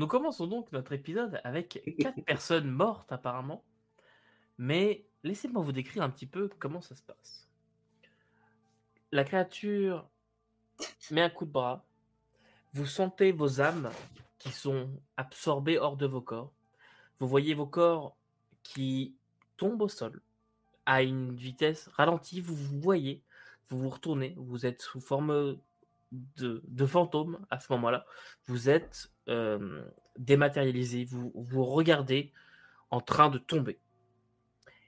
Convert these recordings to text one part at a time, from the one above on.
Nous commençons donc notre épisode avec quatre personnes mortes apparemment. Mais laissez-moi vous décrire un petit peu comment ça se passe. La créature met un coup de bras. Vous sentez vos âmes qui sont absorbées hors de vos corps. Vous voyez vos corps qui tombent au sol à une vitesse ralentie. Vous vous voyez, vous vous retournez, vous êtes sous forme de, de fantôme à ce moment-là. Vous êtes euh, dématérialisé, vous vous regardez en train de tomber.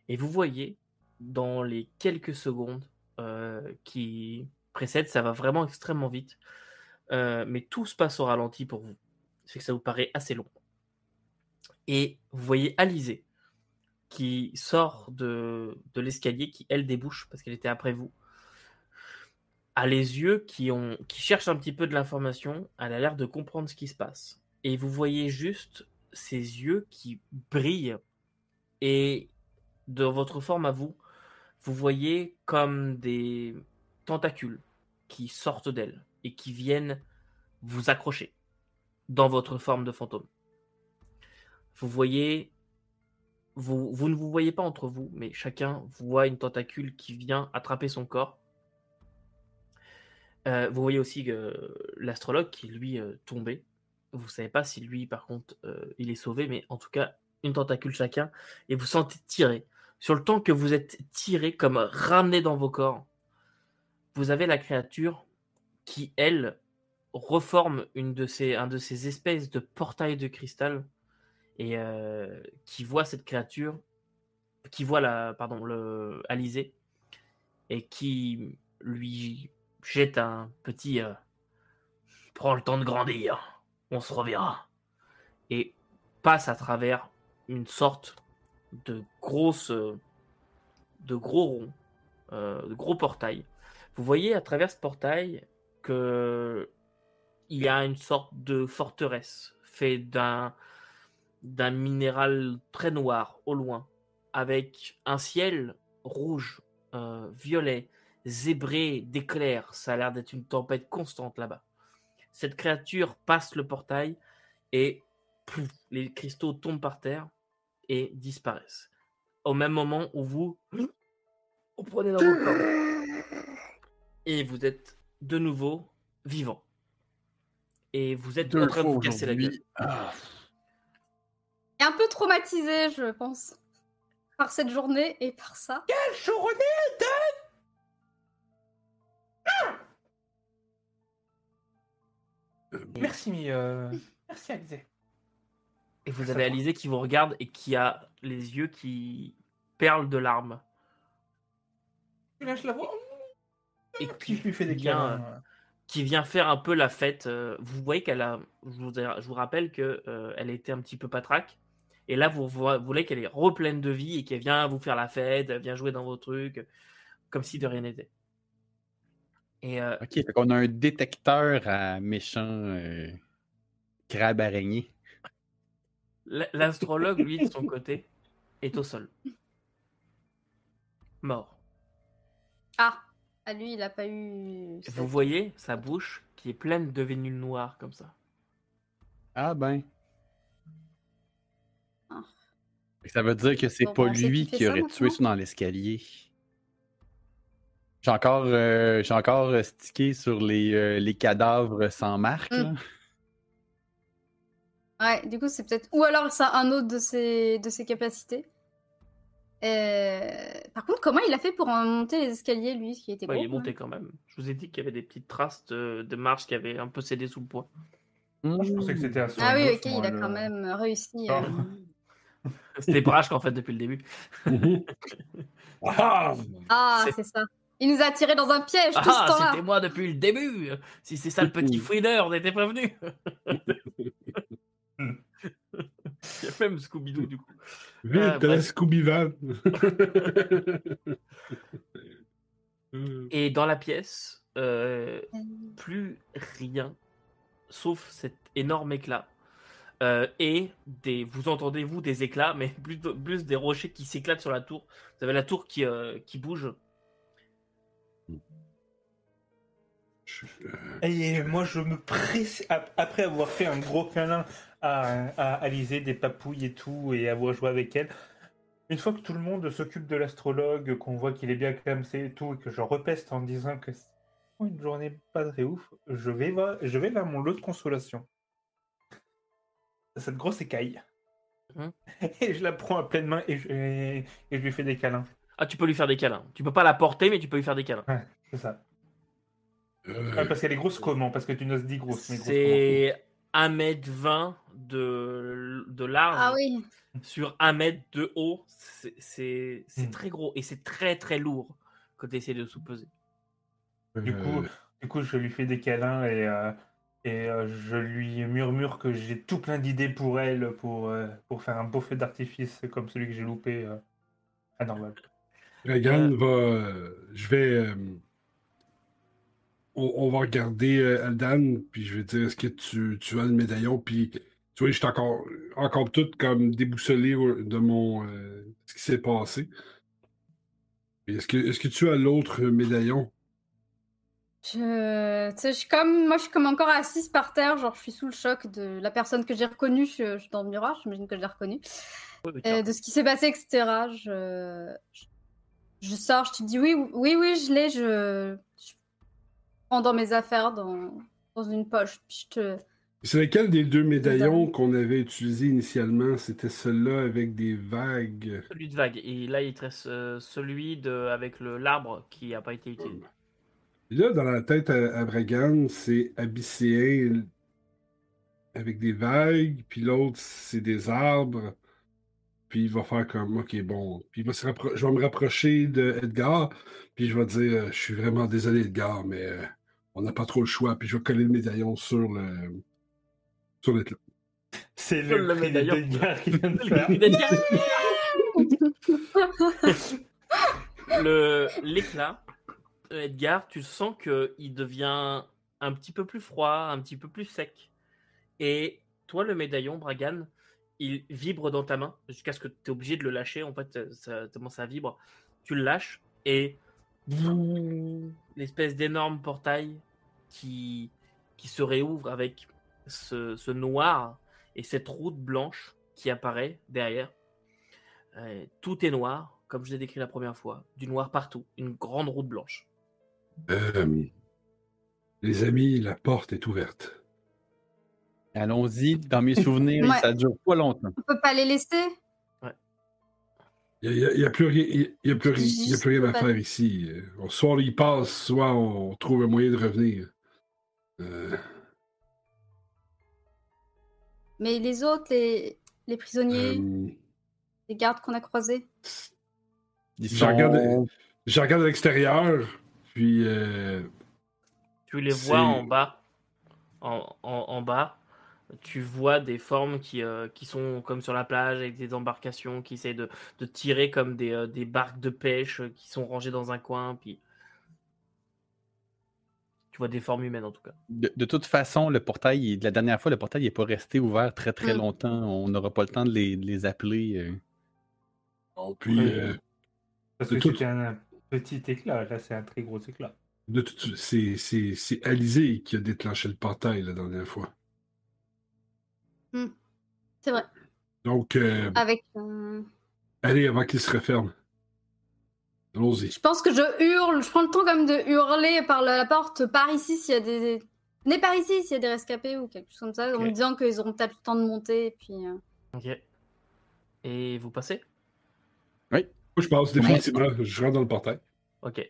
Et vous voyez, dans les quelques secondes euh, qui précèdent, ça va vraiment extrêmement vite, euh, mais tout se passe au ralenti pour vous. C'est que ça vous paraît assez long. Et vous voyez Alizé qui sort de, de l'escalier, qui elle débouche parce qu'elle était après vous a les yeux qui, ont, qui cherchent un petit peu de l'information, elle a l'air de comprendre ce qui se passe. Et vous voyez juste ses yeux qui brillent. Et de votre forme à vous, vous voyez comme des tentacules qui sortent d'elle et qui viennent vous accrocher dans votre forme de fantôme. Vous voyez, vous, vous ne vous voyez pas entre vous, mais chacun voit une tentacule qui vient attraper son corps euh, vous voyez aussi que l'astrologue qui lui euh, tombé. Vous savez pas si lui, par contre, euh, il est sauvé, mais en tout cas, une tentacule chacun, et vous sentez tirer. Sur le temps que vous êtes tiré, comme ramené dans vos corps, vous avez la créature qui, elle, reforme une de ces, un de ces espèces de portails de cristal et qui voit cette créature, qui voit la, pardon, le Alizé, et qui lui jette un petit euh, Prends le temps de grandir, on se reverra. Et passe à travers une sorte de grosse. Euh, de gros rond, euh, de gros portail. Vous voyez à travers ce portail que il y a une sorte de forteresse fait d'un d'un minéral très noir au loin, avec un ciel rouge, violet, zébré d'éclairs. Ça a l'air d'être une tempête constante là-bas. Cette créature passe le portail et les cristaux tombent par terre et disparaissent. Au même moment où vous, vous prenez dans vos corps. Et vous êtes de nouveau vivant. Et vous êtes en train de vous casser la gueule. Ah. Un peu traumatisé, je pense, par cette journée et par ça. Quelle journée de Merci, euh... merci Alizé. Et vous avez Alizé qui vous regarde et qui a les yeux qui perlent de larmes. Et là, je la vois. Et qui lui fait des vient, qui vient faire un peu la fête. Euh, vous voyez qu'elle a. Je vous, je vous rappelle que euh, elle était un petit peu patraque. Et là, vous, vous voulez qu'elle est repleine de vie et qu'elle vient vous faire la fête, elle vient jouer dans vos trucs, comme si de rien n'était. Euh, ok, fait qu'on a un détecteur à méchants euh, crabes araignées. L'astrologue, lui, de son côté, est au sol. Mort. Ah, à lui, il n'a pas eu. Vous voyez sa bouche qui est pleine de vénules noires comme ça. Ah ben. Ah. Ça veut dire que c'est pas lui qui aurait tué ça dans l'escalier. J'ai encore, euh, encore euh, stické sur les, euh, les cadavres sans marque. Mm. Ouais, du coup, c'est peut-être. Ou alors, c'est un autre de ses, de ses capacités. Par contre, comment il a fait pour monter les escaliers, lui qui était Il est monté quand même. Je vous ai dit qu'il y avait des petites traces de, de marche qui avaient un peu cédé sous le poids. je pensais que c'était à Ah oui, ok, il a quand même réussi. C'était Brash qu'en fait depuis le début. ah, ah c'est ça. Il nous a tiré dans un piège tout ah, ce temps-là. C'était moi depuis le début. Si c'est ça le petit fouineur, on était prévenu. Il y a même Scooby-Doo du coup. Vite, ah, la Scooby-Van. Et dans la pièce, euh, plus rien, sauf cet énorme éclat. Euh, et des, vous entendez vous des éclats, mais plus, plus des rochers qui s'éclatent sur la tour. Vous avez la tour qui, euh, qui bouge et moi, je me presse, après avoir fait un gros câlin à, à Alizé des papouilles et tout, et avoir joué avec elle. Une fois que tout le monde s'occupe de l'astrologue, qu'on voit qu'il est bien clamsé et tout, et que je repeste en disant que c'est une journée pas très ouf, je vais, vers, je vais vers mon lot de consolation. Cette grosse écaille. Hum. Et je la prends à pleine main et je, et je lui fais des câlins. Ah, tu peux lui faire des câlins. Tu peux pas la porter, mais tu peux lui faire des câlins. Ouais, c'est ça. Euh, Ah, parce qu'elle est grosse comment Parce que tu n'oses dit grosse. C'est 1m20 de, de large Ah oui. sur 1m de haut. C'est- Hmm. très gros et c'est très très lourd quand tu essaies de sous-peser. Du coup, euh, du coup, je lui fais des câlins et, euh, et euh, je lui murmure que j'ai tout plein d'idées pour elle pour, euh, pour faire un beau feu d'artifice comme celui que j'ai loupé euh, à Norval. Reagan Euh. va. euh, je vais. On, on va regarder euh, Aldan, puis je vais dire est-ce que tu, tu as le médaillon, puis tu vois, je suis encore, encore tout comme déboussolé de mon. euh, ce qui s'est passé. Est-ce que, est-ce que tu as l'autre médaillon? Je, tu sais, je suis comme, moi, je suis comme encore assise par terre, genre, je suis sous le choc de la personne que j'ai reconnue. Je, je suis dans le miroir, j'imagine que je l'ai reconnue. Mais Euh, de ce qui s'est passé, etc. Je, je, je sors, je te dis oui, oui, oui, je l'ai. Je, dans mes affaires, dans, dans une poche. Puis je te. C'est lequel des deux médaillons qu'on avait utilisé initialement? C'était celui-là avec des vagues. Celui de vague. Et là, il te reste euh, celui de, avec le l'arbre qui n'a pas été utilisé. Et là, dans la tête à, à Bragan, c'est abysséen avec des vagues, puis l'autre, c'est des arbres. Puis il va faire comme, OK, bon. Puis il va se je vais me rapprocher de Edgar, puis je vais dire, euh, je suis vraiment désolé, Edgar, mais euh, on n'a pas trop le choix. Puis je vais coller le médaillon sur le. sur l'éclat. C'est Le médaillon. d'Edgar qui vient de Le faire. Le- L'éclat, euh, Edgar, tu sens qu'il devient un petit peu plus froid, un petit peu plus sec. Et toi, le médaillon, Bragan, il vibre dans ta main jusqu'à ce que tu es obligé de le lâcher. En fait, ça, tellement ça vibre. Tu le lâches et l'espèce d'énorme portail qui, qui se réouvre avec ce, ce noir et cette route blanche qui apparaît derrière. Euh, tout est noir, comme je l'ai décrit la première fois, du noir partout, une grande route blanche. Euh, les amis, la porte est ouverte. Allons-y, dans mes souvenirs, Ouais. ça dure pas longtemps. On peut pas les laisser? Il n'y a, plus rien, il y a plus rien- il y a Juste plus rien à pas- faire ici. Soit on y passe, soit on trouve un moyen de revenir. Euh, Mais les autres, les, les prisonniers, euh, les gardes qu'on a croisés? Ils Je sont- regarde- je regarde à l'extérieur, puis euh, Tu les vois en bas. En, en- en bas, tu vois des formes qui, euh, qui sont comme sur la plage avec des embarcations qui essayent de, de tirer comme des, euh, des barques de pêche euh, qui sont rangées dans un coin. Puis tu vois des formes humaines en tout cas. De, de toute façon, le portail, il- la dernière fois, le portail n'est pas resté ouvert très très Mm. longtemps. On n'aura pas le temps de les, de les appeler. euh. puis Ouais. euh, Parce que tout- c'était un petit éclat, là c'est un très gros éclat. de tout- c'est c'est- c'est Alizé qui a déclenché le portail la dernière fois. C'est vrai. Donc, euh, Avec. euh, allez avant qu'il se referme. Allons-y. Je pense que je hurle, je prends le temps comme de hurler par la, la porte par ici s'il y a des. Venez par ici s'il y a des rescapés ou quelque chose comme ça, en me disant qu'ils auront peut-être le temps de monter. Et puis, euh, Ok. Et vous passez? Moi, je passe définitivement. Je rentre dans le portail. Ok.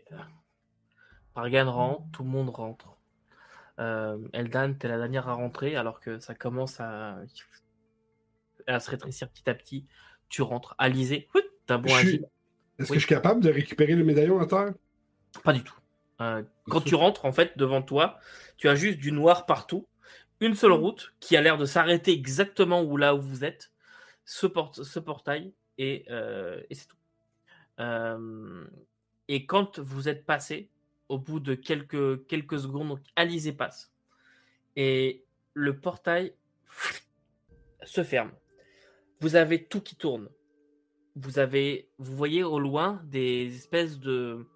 Pargan rentre, tout le monde rentre. Euh, Eldan, t'es la dernière à rentrer alors que ça commence à, à se rétrécir petit à petit. Tu rentres. Alizé, t'as bon suis-. Est-ce Oui. que je suis capable de récupérer le médaillon à terre? Pas du tout. Euh, quand tu rentres, en fait, devant toi, tu as juste du noir partout. Une seule route qui a l'air de s'arrêter exactement où là où vous êtes. Ce, ce portail et, euh, et c'est tout. Euh, et quand vous êtes passé, au bout de quelques, quelques secondes, donc Alizé passe. Et le portail se ferme. Vous avez tout qui tourne. Vous avez, vous voyez au loin des espèces de,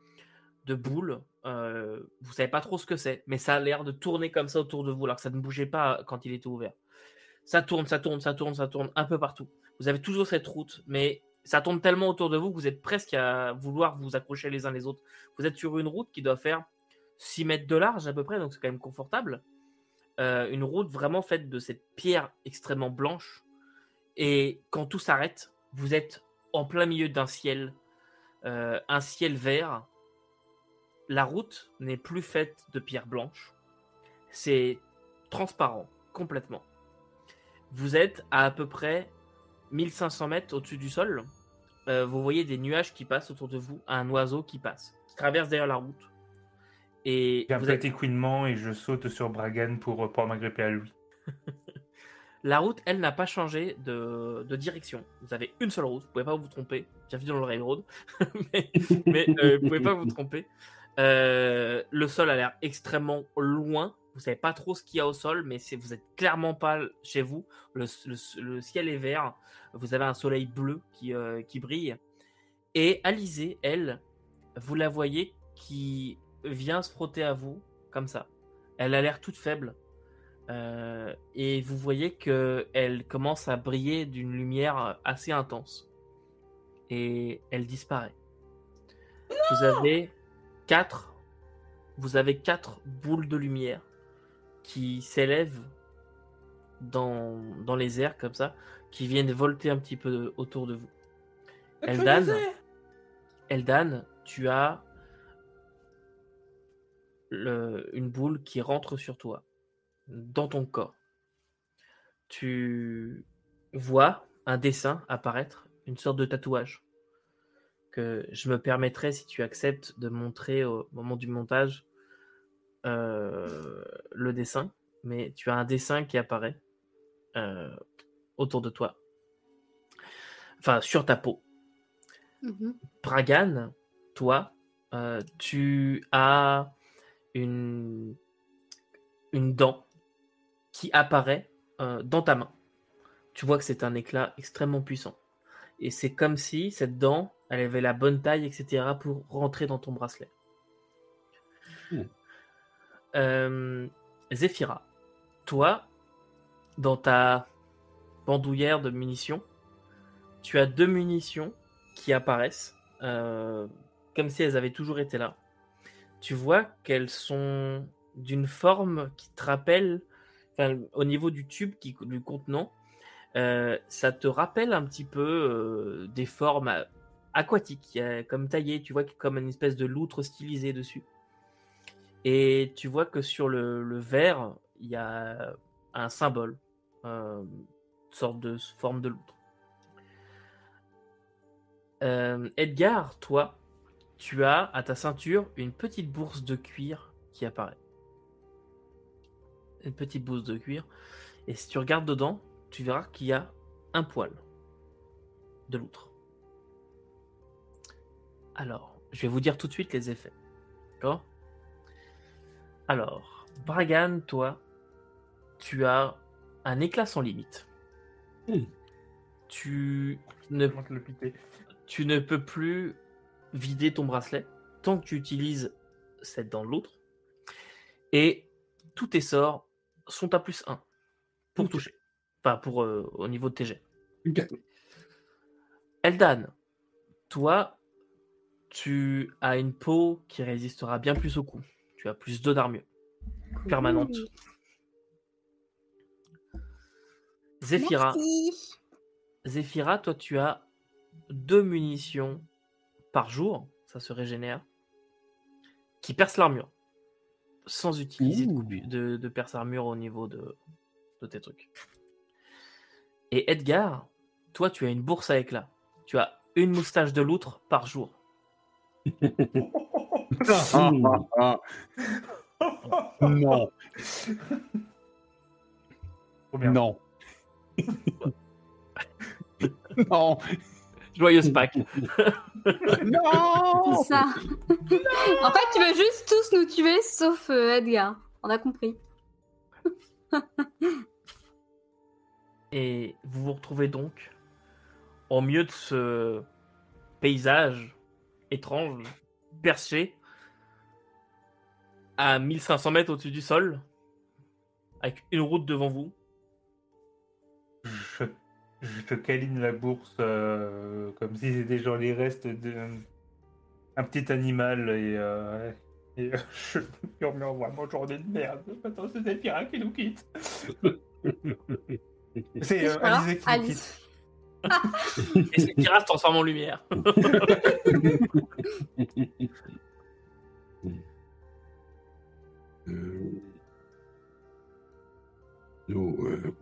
de boules. Euh, vous savez pas trop ce que c'est, mais ça a l'air de tourner comme ça autour de vous, alors que ça ne bougeait pas quand il était ouvert. Ça tourne, ça tourne, ça tourne, ça tourne un peu partout. Vous avez toujours cette route, mais ça tourne tellement autour de vous que vous êtes presque à vouloir vous accrocher les uns les autres. Vous êtes sur une route qui doit faire 6 mètres de large à peu près, donc c'est quand même confortable. Euh, une route vraiment faite de cette pierre extrêmement blanche. Et quand tout s'arrête, vous êtes en plein milieu d'un ciel, euh, un ciel vert. La route n'est plus faite de pierre blanche. C'est transparent, complètement. Vous êtes à à peu près 1500 mètres au-dessus du sol. Euh, vous voyez des nuages qui passent autour de vous, un oiseau qui passe, qui traverse derrière la route. Et J'ai vous êtes- écouinement et je saute sur Bragan pour pouvoir m'agripper à lui. La route, elle, n'a pas changé de, de direction. Vous avez une seule route, vous pouvez pas vous tromper. Bienvenue dans le railroad, mais, mais euh, vous pouvez pas vous tromper. Euh, le sol a l'air extrêmement loin. Vous savez pas trop ce qu'il y a au sol, mais vous êtes clairement pas chez vous. Le, le- le ciel est vert. Vous avez un soleil bleu qui, euh, qui brille. Et Alizée, elle, vous la voyez qui vient se frotter à vous comme ça. Elle a l'air toute faible. Euh, et vous voyez que elle commence à briller d'une lumière assez intense. Et elle disparaît. Vous avez quatre, vous avez quatre boules de lumière qui s'élèvent dans, dans les airs comme ça, qui viennent volter un petit peu autour de vous. Eldan, Eldan, tu as le- une boule qui rentre sur toi, dans ton corps. Tu vois un dessin apparaître, une sorte de tatouage que je me permettrai, si tu acceptes, de montrer au moment du montage le dessin. Mais tu as un dessin qui apparaît euh, autour de toi, enfin sur ta peau. Bragan, toi, euh, tu as une, une dent qui apparaît euh, dans ta main. Tu vois que c'est un éclat extrêmement puissant. Et c'est comme si cette dent, elle avait la bonne taille, etc., pour rentrer dans ton bracelet. Euh, toi, dans ta bandoulière de munitions, tu as deux munitions qui apparaissent, euh, comme si elles avaient toujours été là. Tu vois qu'elles sont d'une forme qui te rappelle, au niveau du tube du contenant, euh, ça te rappelle un petit peu euh, des formes aquatiques, comme taillées, tu vois, comme une espèce de loutre stylisée dessus. Et tu vois que sur le, le verre, il y a un symbole, euh, une sorte de forme de loutre. Euh, Edgar, toi, tu as à ta ceinture une petite bourse de cuir qui apparaît. Une petite bourse de cuir. Et si tu regardes dedans, tu verras qu'il y a un poil de loutre. Alors, je vais vous dire tout de suite les effets. D'accord? Alors, Bragan, toi, tu as un éclat sans limite. Hmm. Tu ne Comment te le piquer tu ne peux plus vider ton bracelet tant que tu utilises cette dans l'autre. Et tous tes sorts sont à plus 1 pour toucher. Enfin, pour, euh, au niveau de tes jets. Eldan, toi, tu as une peau qui résistera bien plus au coup. Tu as plus 2 d'armure permanente. Zéphira, Merci. Zéphira, toi, tu as deux munitions par jour, ça se régénère, qui percent l'armure, sans utiliser de, de, de perce armure au niveau de, de tes trucs. Et Edgar, toi, tu as une bourse à éclat. Tu as une moustache de loutre par jour. Ah, ah, ah. Non, non. non, Joyeuse Pâques. non. C'est ça. en fait, tu veux juste tous nous tuer sauf euh, Edgar. On a compris. Et vous vous retrouvez donc au milieu de ce paysage étrange, perché à 1500 mètres au-dessus du sol, avec une route devant vous, je te câline la bourse euh, comme si c'était genre les restes d'un petit animal et, euh, et euh, je murmure vraiment journée de merde. Maintenant, c'est Zephyra qui nous quitte. c'est euh, Alice qui nous quitte. et Zephyra se transforme en lumière. Nous, euh...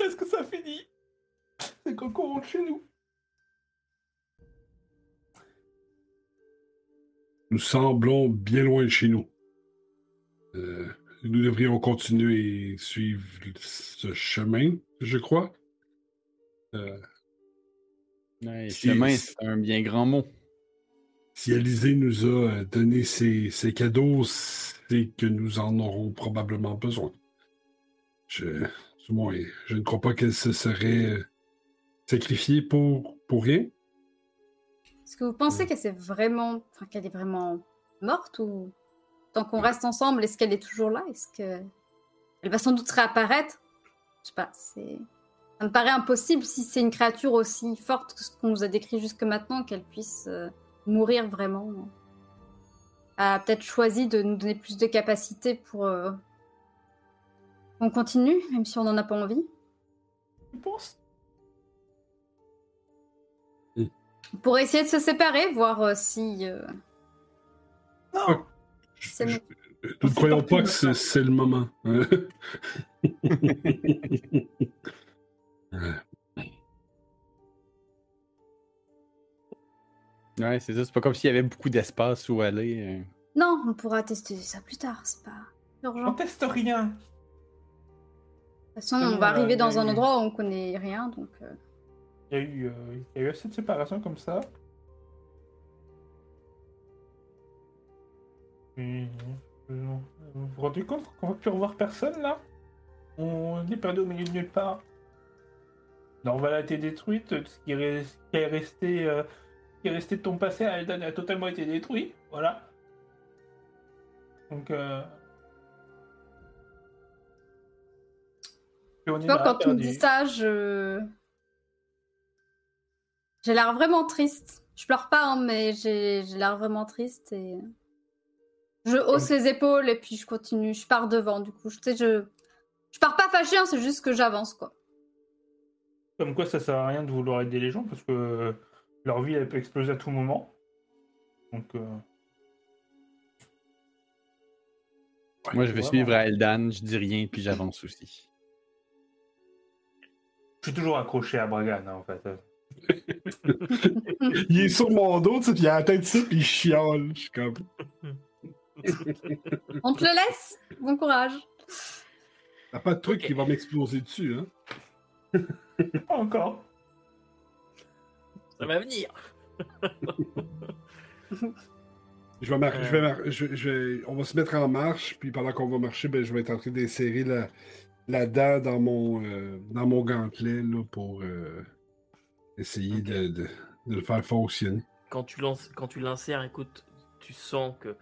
Est-ce que ça finit? C'est quand on rentre chez nous. Nous semblons bien loin de chez nous. Euh, nous devrions continuer et suivre ce chemin, je crois. Euh, Ouais, Si- chemin, c'est un bien grand mot. si Alizé nous a euh, donné ces, ces cadeaux, c'est que nous en aurons probablement besoin. Je, du moins, je ne crois pas qu'elle se serait euh, sacrifiée pour, pour rien. Est-ce que vous pensez qu'elle s'est vraiment, enfin qu'elle est vraiment morte ou tant qu'on reste ensemble, est-ce qu'elle est toujours là? Est-ce que elle va sans doute réapparaître? Je sais pas. C'est, ça me paraît impossible si c'est une créature aussi forte que ce qu'on nous a décrit jusque maintenant qu'elle puisse euh, mourir vraiment. A peut-être choisi de nous donner plus de capacité pour euh, qu'on continue, même si on n'en a pas envie. Tu penses? Pour essayer de se séparer, voir euh, si. euh, Non Je-. Nous ne croyons pas que c'est le moment. Ouais, c'est ça. C'est pas comme s'il y avait beaucoup d'espace où aller. euh. Non, on pourra tester ça plus tard, c'est pas urgent. On De teste rien. toute façon, on va arriver dans un endroit où on connaît rien, donc. euh, Il y, a eu, euh, il y a eu assez de séparation comme ça. Et, vous vous rendez compte qu'on va plus revoir personne là? On est perdu au milieu de nulle part. Norval a été détruite, ce qui, est, ce qui est resté, euh, ce qui est resté de ton passé a, a totalement été détruit. Voilà. Donc. Euh... on Tu vois, me dis ça, je. J'ai l'air vraiment triste. Je pleure pas, hein, mais j'ai j'ai l'air vraiment triste et. Je hausse les épaules et puis je continue. Je pars devant, du coup. Je sais, je. Je pars pas fâchée, hein, c'est juste que j'avance, quoi. Comme quoi ça sert à rien de vouloir aider les gens parce que leur vie elle peut exploser à tout moment. Donc euh, Moi, je vais vraiment. suivre Aldan, je dis rien, puis j'avance aussi. je suis toujours accroché à Bragan hein, en fait. il est sur mon dos, tu sais, puis il a la tête ici, puis il chiale. Je suis comme. On te le laisse Bon courage. T'as pas de truc qui va m'exploser dessus, hein? Pas encore. Ça va venir. Je vais Euh. je vais mar- je- je vais- On va se mettre en marche, puis pendant qu'on va marcher, ben, je vais être en train d'insérer la... la dent dans mon, euh, dans mon gantelet là, pour euh, essayer de, de- de le faire fonctionner. Quand tu lances, quand tu l'insères, écoute, tu sens que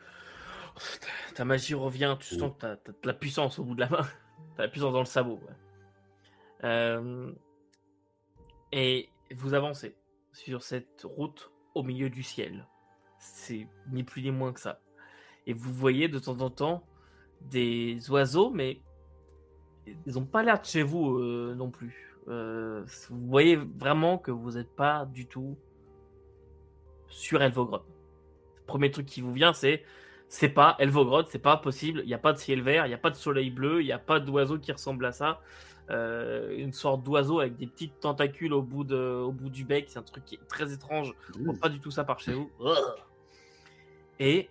ta- magie revient, tu sens que tu as, de la puissance au bout de la main. Tu as la puissance dans le sabot. ouais. Euh, et vous avancez sur cette route au milieu du ciel. C'est ni plus ni moins que ça. Et vous voyez de temps en temps des oiseaux, mais ils n'ont pas l'air de chez vous euh, non plus. Euh, vous voyez vraiment que vous n'êtes pas du tout sur Elvogrod. Le premier truc qui vous vient, c'est c'est pas Elvogrod, c'est pas possible. Il n'y a pas de ciel vert, il n'y a pas de soleil bleu, il n'y a pas d'oiseau qui ressemble à ça. Euh, une sorte d'oiseau avec des petites tentacules au bout, de, au bout du bec, c'est un truc qui est très étrange. On voit pas du tout ça par chez vous. Et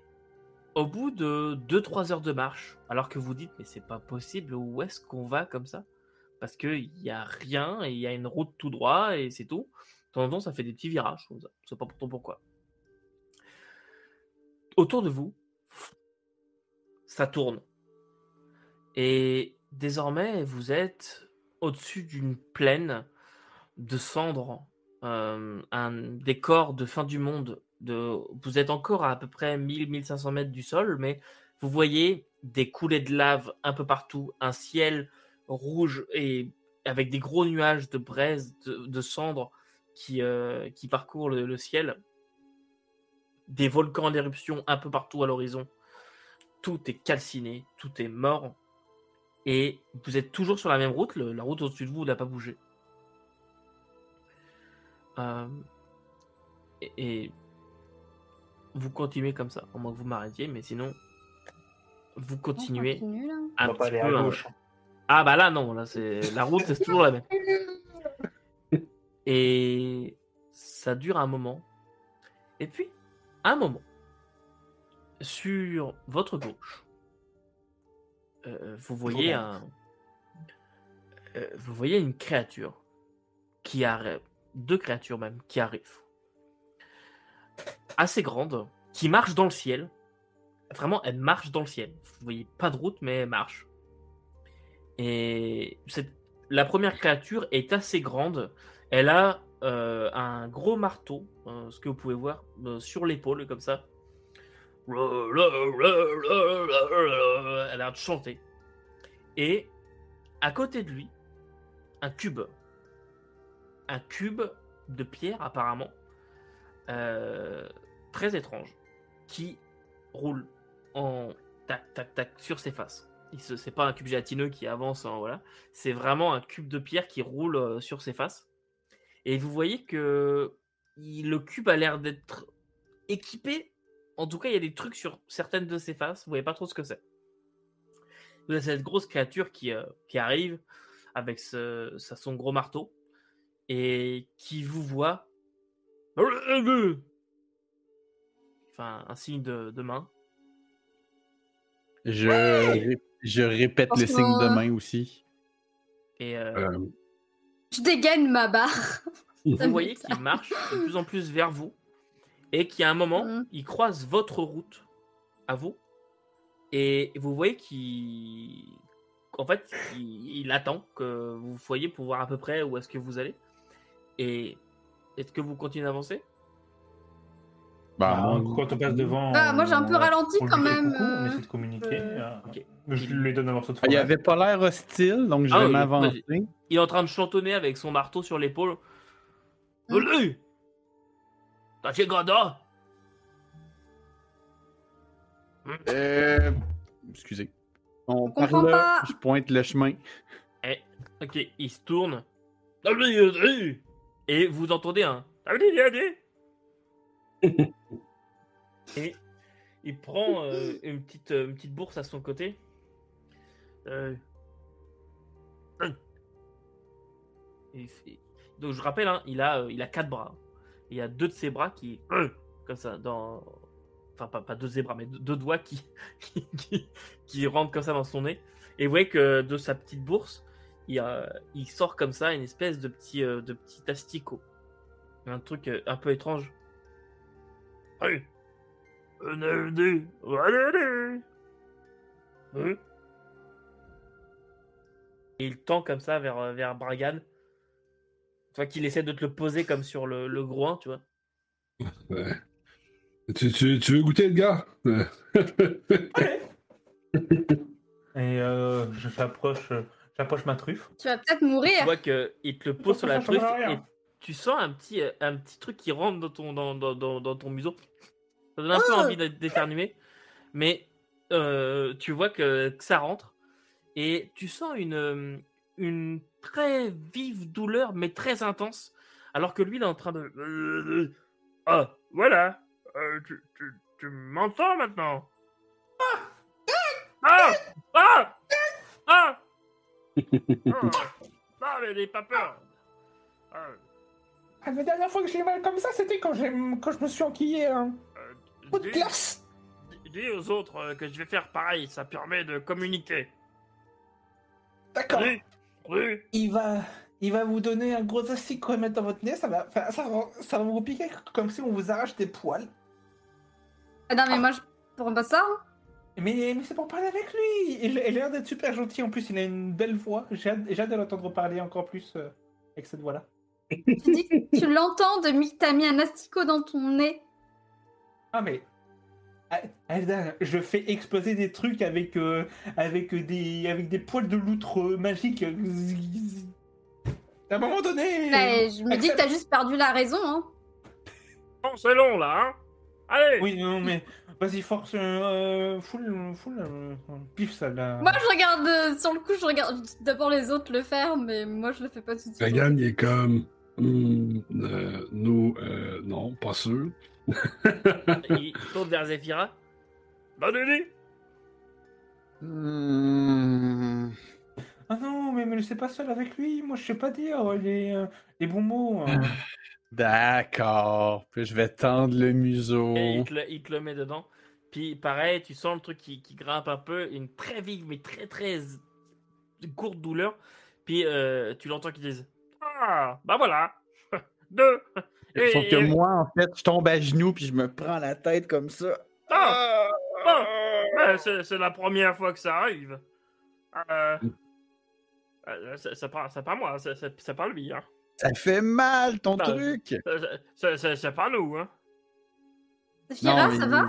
au bout de 2-3 heures de marche, alors que vous dites, mais c'est pas possible, où est-ce qu'on va comme ça? Parce qu'il n'y a rien et il y a une route tout droit et c'est tout. De temps en temps, ça fait des petits virages comme ça. Je sais pas pourtant pourquoi. Autour de vous, ça tourne. Et désormais, vous êtes au-dessus d'une plaine de cendres, euh, un décor de fin du monde de, vous êtes encore à à peu près 1000-1500 mètres du sol, mais vous voyez des coulées de lave un peu partout, un ciel rouge et avec des gros nuages de braise, de, cendres qui, euh, qui parcourent le, ciel, des volcans en éruption un peu partout à l'horizon. Tout est calciné, tout est mort. Et vous êtes toujours sur la même route, la route au-dessus de vous n'a pas bougé. Euh, et, vous continuez comme ça, au moins que vous m'arrêtiez, mais sinon, vous continuez. On pas aller à gauche. Ah bah là non, là c'est la route c'est toujours la même. Et ça dure un moment. Et puis, un moment, sur votre gauche, euh, vous voyez un, euh, vous voyez une créature qui arrive, deux créatures même qui arrivent, assez grande, qui marche dans le ciel. Vraiment, elle marche dans le ciel. Vous voyez pas de route, mais elle marche. Et cette... la première créature est assez grande. Elle a euh, un gros marteau, ce que vous pouvez voir sur l'épaule comme ça. Elle a l'air de chanter. Et à côté de lui, un cube. Un cube de pierre, apparemment. Euh, très étrange. Qui roule en tac, tac, tac sur ses faces. C'est pas un cube gélatineux qui avance, hein, voilà. C'est vraiment un cube de pierre qui roule euh, sur ses faces. Et vous voyez que le cube a l'air d'être équipé. En tout cas, il y a des trucs sur certaines de ses faces. Vous voyez pas trop ce que c'est. Vous avez cette grosse créature qui, euh, qui arrive avec ce, son gros marteau et qui vous voit. Enfin, un signe de, main. Je, je répète le signe de main aussi. Et euh, euh. je dégaine ma barre. Vous voyez qu'il marche de plus en plus vers vous et qu'il y a un moment, mm. il croise votre route à vous et vous voyez qu'il. En fait, il, attend que vous voyez pour voir à peu près où est-ce que vous allez. Et est-ce que vous continuez d'avancer bah, bah quand on passe devant. Ah, moi j'ai un peu ralenti quand même. on essaie de communiquer. Euh, je lui donne un morceau de Il avait pas l'air hostile, donc je ah vais m'avancer. Il est en train de chantonner avec son marteau sur l'épaule. Hum. T'as fait Gada euh, excusez. On, parle là, je pointe le chemin. Eh, ok, il se tourne. Et vous entendez un. Et il prend euh, une, petite, euh, une petite bourse à son côté. Euh... donc je rappelle, hein, il, a, euh, il a quatre bras. Il y a deux de ses bras qui. Comme ça, dans enfin pas, deux zébras, mais deux, doigts qui, qui, rentrent comme ça dans son nez. Et vous voyez que de sa petite bourse, il, il sort comme ça une espèce de petit, euh, de petit asticot. Un truc euh, un peu étrange. Et il tend comme ça vers, euh, vers Bragan. Tu vois qu'il essaie de te le poser comme sur le, le groin, tu vois. Ouais. Tu, tu, tu veux goûter, Edgar Et euh, j'approche, j'approche ma truffe. Tu vas peut-être mourir. Tu vois qu'il te le pose sur la truffe et tu sens un petit, un petit truc qui rentre dans ton, dans, dans, dans, ton museau. Ça donne un peu oh envie d'éternuer. Mais euh, tu vois que, que, ça rentre et tu sens une, une très vive douleur, mais très intense. Alors que lui, il est en train de. Ah, voilà, euh, tu, tu, tu m'entends maintenant? Ah Ah Ah Ah Ah, mais n'aie pas peur ah. ah. La dernière fois que j'ai mal comme ça, c'était quand, quand je me suis enquillé un euh, coup de glace Dis aux autres euh, que je vais faire pareil, ça permet de communiquer. D'accord. Oui. Il va, il va vous donner un gros astic mettre dans votre nez, ça va, ça, ça, ça va vous piquer comme si on vous arrache des poils. Ah non, mais moi, je prends pas ça. Hein. Mais, mais c'est pour parler avec lui. Il, a l'air d'être super gentil en plus. Il a une belle voix. J'ai hâte de l'entendre parler encore plus euh, avec cette voix-là. Tu dis que tu l'entends de t'as mis un asticot dans ton nez. Ah, mais. Ah, Alda, je fais exploser des trucs avec, euh, avec, des, avec des poils de loutre magiques. À un moment donné. Mais je me dis que t'as juste perdu la raison, hein. Bon, c'est long là, hein Allez Oui, non, mais vas-y, force, euh, full, full, euh, pif ça là. Moi, je regarde, euh, sur le coup, je regarde d'abord les autres le faire, mais moi, je le fais pas tout de suite. Regan, il est comme. Hmm, euh, nous, euh, non, pas sûr. Il tourne vers Zephyra. Bonne idée Hmm. Ah non, mais me laissez pas seul avec lui. Moi, je sais pas dire les, euh, les bons mots. hein. D'accord. Puis je vais tendre le museau. Et il te, le, il te le met dedans. Puis pareil, tu sens le truc qui, qui grimpe un peu, une très vive, mais très très courte douleur. Puis euh, tu l'entends qu'ils disent Ah, bah voilà Deux Et- Sauf que moi, en fait, je tombe à genoux puis je me prends la tête comme ça. Ah, ah, ouais, c'est c'est la première fois que ça arrive. Euh, euh, c'est c'est pas, c'est pas moi, c'est- c'est c'est pas lui. Hein. Ça fait mal, ton Bah, truc. C'est- c'est- C'est c'est pas nous. Hein. Fira, ça mais- va?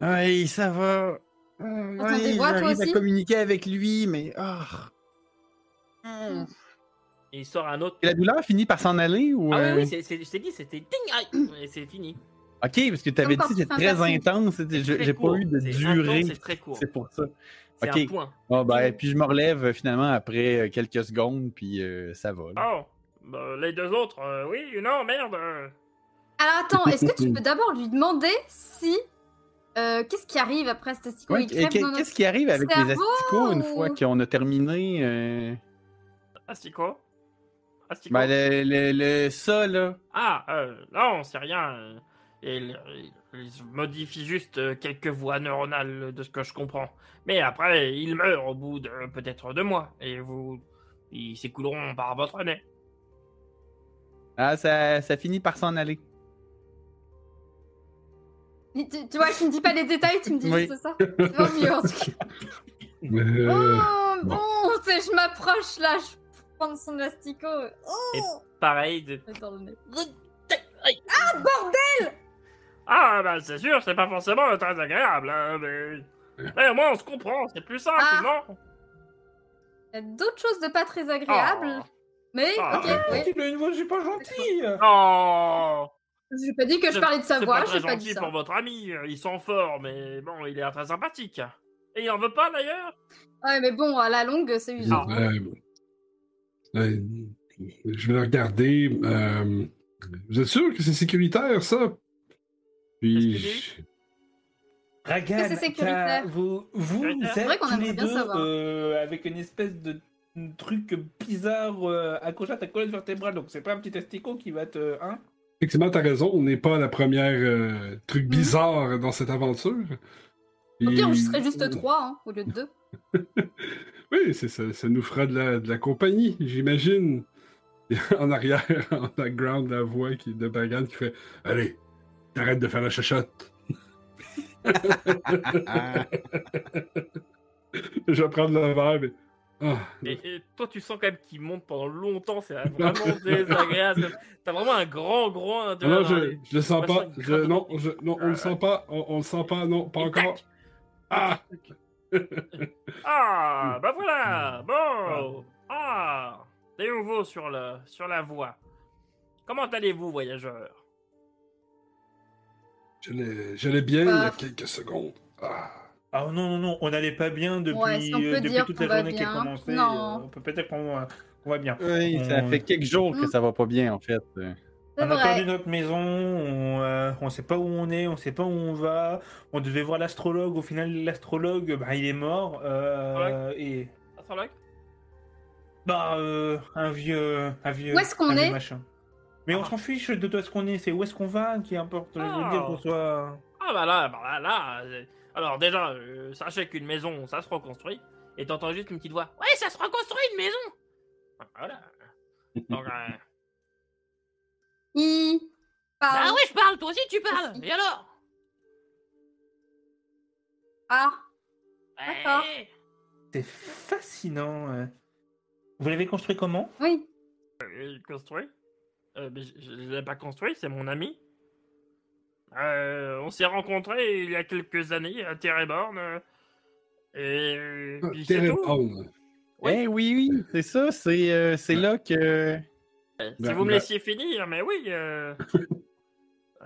Oui, ça va. Entends des voix, toi j'arrive à aussi? communiquer avec lui, mais. ah. Hmm. Et il sort un autre. Et la douleur finit par s'en aller ou. Ah oui, euh, oui, c'est- c'est- je t'ai dit, c'était ding et c'est fini. Ok, parce que tu avais dit c'était très intense. J'ai pas eu de C'est durée. intense, C'est très court. C'est pour ça. C'est ok. un point. Bon, ben, puis je me relève euh, finalement après euh, quelques secondes, puis euh, ça va. là. Oh, bah, les deux autres, euh, oui, non, merde. euh. Alors attends, est-ce que tu peux d'abord lui demander si. euh, Qu'est-ce qui arrive après cet asticot Ouais, Qu'est-ce qui arrive avec les asticots une fois qu'on a terminé euh, Asticot Asticot ben, le, le- le- ça, là. Ah, euh, non, c'est rien. euh, Il, il- il modifie juste euh, quelques voies neuronales de ce que je comprends. Mais après, il meurt au bout de peut-être deux mois. Et vous. Ils s'écouleront par votre nez. Ah, ça, ça finit par s'en aller. Tu, tu vois, tu me dis pas les détails, tu me dis Oui. juste ça. C'est mieux en tout cas. Euh, Oh, bon, je m'approche là, je prends son asticot. Oh Pareil. De... Ah, bordel Ah, bah c'est sûr, c'est pas forcément très agréable, hein, mais. Mais au moins on se comprend, c'est plus simple, Ah. non Il y a d'autres choses de pas très agréables. Mais, Ah. ok, Ah, il a une voix, j'ai pas gentil. Oh J'ai pas dit que je parlais de sa voix, pas j'ai pas dit gentil ça. pour votre ami, euh, il sent fort, mais bon, il est très sympathique. Et il en veut pas d'ailleurs? Ouais, mais bon, à la longue, c'est usant. Ah. euh, euh, je vais le regarder. euh, vous êtes sûr que c'est sécuritaire, ça? Puis. Qu'il Ragan, vous, vous Sécuritaire? êtes C'est vrai qu'on tous les bien deux savoir. euh, avec une espèce de truc bizarre euh, accroché à ta colonne vertébrale, donc c'est pas un petit asticot qui va te... Hein? Effectivement, t'as raison, on n'est pas la première euh, truc bizarre dans cette aventure. Au pire, je Puis- serais juste trois, hein, au lieu de deux. Oui, c'est ça, ça nous fera de la, de la compagnie, j'imagine. En arrière, en background, la voix qui, de Bagan qui fait Allez, t'arrêtes de faire la chachotte. Je vais prendre le verre, mais. Ah, et, et toi, tu sens quand même qu'il monte pendant longtemps, c'est vraiment désagréable. T'as vraiment un grand, grand. non, non, je, je le sens pas. Je, non, je, non, on le sent pas. On, on le sent pas, non, pas Et encore. tac Ah! Ah, bah voilà Bon Ah Des nouveaux sur, le, sur la voie. Comment allez-vous, voyageurs? J'allais j'allais bien il y a Bah. quelques secondes. Ah. Ah non, non, non, on n'allait pas bien depuis, Ouais, si euh, depuis toute la journée qui a commencé. Non. euh, on peut peut-être qu'on euh, qu'on va bien. Oui, ça fait quelques jours que Mm. ça va pas bien, en fait. On a perdu notre maison, on, euh, on sait pas où on est, on sait pas où on va. On devait voir l'astrologue, au final l'astrologue, bah, il est mort. euh, et Astrologue bah euh, un vieux, un vieux. Où est-ce qu'on est machin. Mais on s'en fiche de où est-ce qu'on est, c'est où est-ce qu'on va qui importe. Je veux Ah. dire qu'on soit. Ah bah là, bah là, là, euh, Alors déjà, euh, sachez qu'une maison, ça se reconstruit. Et t'entends juste une petite voix. Ouais, ça se reconstruit une maison Voilà. Donc, euh, Il parle. ouais, je parle, toi aussi tu parles Et alors Ah, Ouais. D'accord. C'est fascinant. euh. Vous l'avez construit comment? Oui. Euh, construit? Euh, mais je je l'ai pas construit, c'est mon ami. Euh, on s'est rencontrés il y a quelques années à Terreborn. euh, Et. Oui. Eh oui, oui, c'est ça. C'est euh, c'est là que. Si Ben, vous me ben- laissiez finir, mais oui. euh,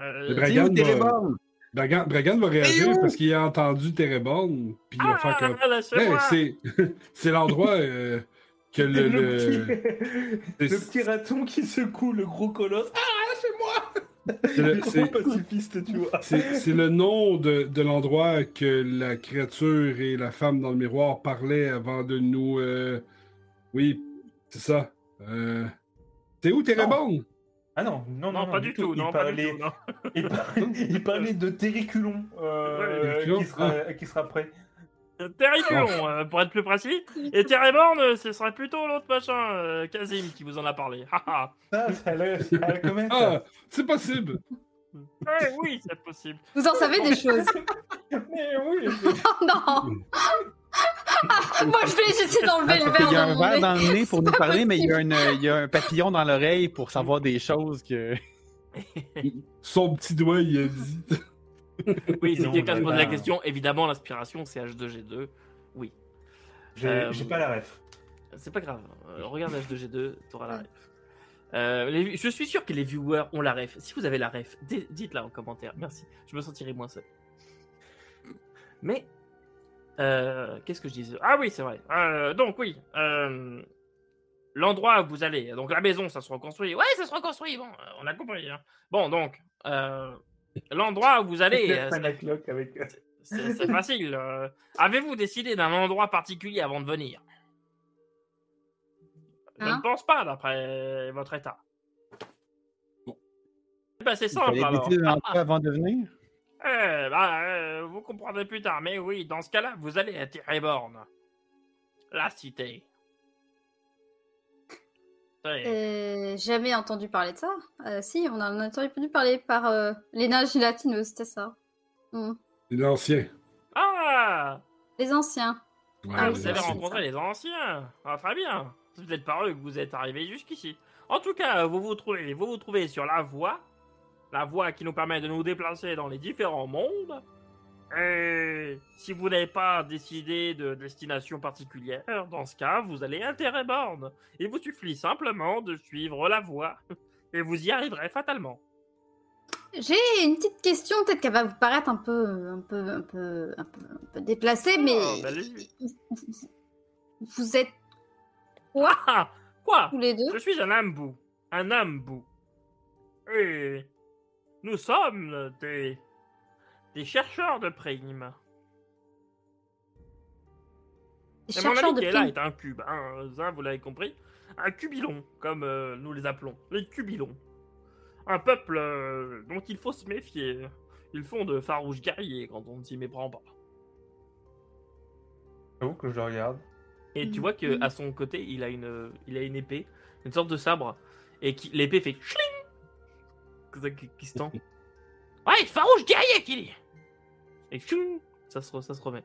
euh, va- réagir parce qu'il a entendu Terrebonne, puis il va faire comme. ah. Hey, c'est c'est l'endroit euh, que le. Le, le- petit... le petit raton qui secoue le gros colosse. Ah, c'est moi c'est le- Le gros c'est- pacifiste, tu vois. C'est c'est le nom de, de l'endroit que la créature et la femme dans le miroir parlaient avant de nous. euh, Oui, c'est ça. Euh... C'est où Terrebonne? Ah non, non, non, Non, pas du tout. Non, Il parlait, de Terriculon, euh, Ouais, qui, sera, qui sera prêt. Terriculon, euh, pour être plus précis. Et Terreborn, euh, ce serait plutôt l'autre machin, euh, Kazim, qui vous en a parlé. Haha. Ah. Ah, c'est possible. Ouais, oui, c'est possible. Vous en savez des choses. Mais oui, non Moi, je vais j'essaie d'enlever le Parce qu'il y a verre un verre dans le nez pour C'est nous parler, mais il y, a possible. une- il y a un papillon dans l'oreille pour savoir des choses que. Son petit doigt, il a dit. Oui, si Non, quelqu'un se pose la question, évidemment, l'inspiration, c'est H2G2. Oui. j'ai Euh, pas la ref. C'est pas grave. Euh, regarde H2G2, t'auras la ref. Euh, les- je suis sûr que les viewers ont la ref. Si vous avez la ref, di- dites-la en commentaire. Merci. Je me sentirai moins seul. Mais, qu'est-ce que je disais? Ah oui, c'est vrai. Euh, donc oui, euh, l'endroit où vous allez, donc la maison, ça se reconstruit. Ouais, ça se reconstruit. Bon, euh, on a compris. hein. Bon, donc, euh, l'endroit où vous allez, Le euh, c'est- facile. euh. Avez-vous décidé d'un endroit particulier avant de venir? Je Hein? ne pense pas, d'après votre état. Bon. Ben, c'est simple alors. décider d'un endroit avant de venir? Eh, bah, euh, vous comprendrez plus tard, mais oui, dans ce cas-là, vous allez à Terreborn. La cité. Euh, jamais entendu parler de ça. Euh, si, on en a entendu parler par euh, Léna Gélatineuse, c'était ça. Hmm. L'ancien. Ah Les anciens. Ouais, Ah, vous avez rencontré les anciens. Ah, très bien. C'est peut-être par eux que vous êtes arrivés jusqu'ici. En tout cas, vous vous trouvez, vous vous trouvez sur la voie, la voie qui nous permet de nous déplacer dans les différents mondes. Et si vous n'avez pas décidé de destination particulière, dans ce cas, vous allez à Terreborn. Il vous suffit simplement de suivre la voie et vous y arriverez fatalement. J'ai une petite question, peut-être qu'elle va vous paraître un peu, un peu, un peu, un peu, un peu déplacée, mais Oh, bah, allez-y. vous êtes Ah Quoi? Tous les deux? Je suis un ambou. Un ambou. Et nous sommes des, des chercheurs de primes. Et mon ami de qui est là est un cube, hein, ça vous l'avez compris. Un cubilon, comme euh, nous les appelons. Les cubilons. Un peuple euh, dont il faut se méfier. Ils font de farouches guerriers quand on ne s'y méprend pas. J'avoue que je le regarde. Et tu Mhm. vois que à son côté, il a une, il a une épée, une sorte de sabre, et qui, l'épée fait chling Tend. Ouais, farouche guerrier qu'il est. Et ça se, re- ça se remet.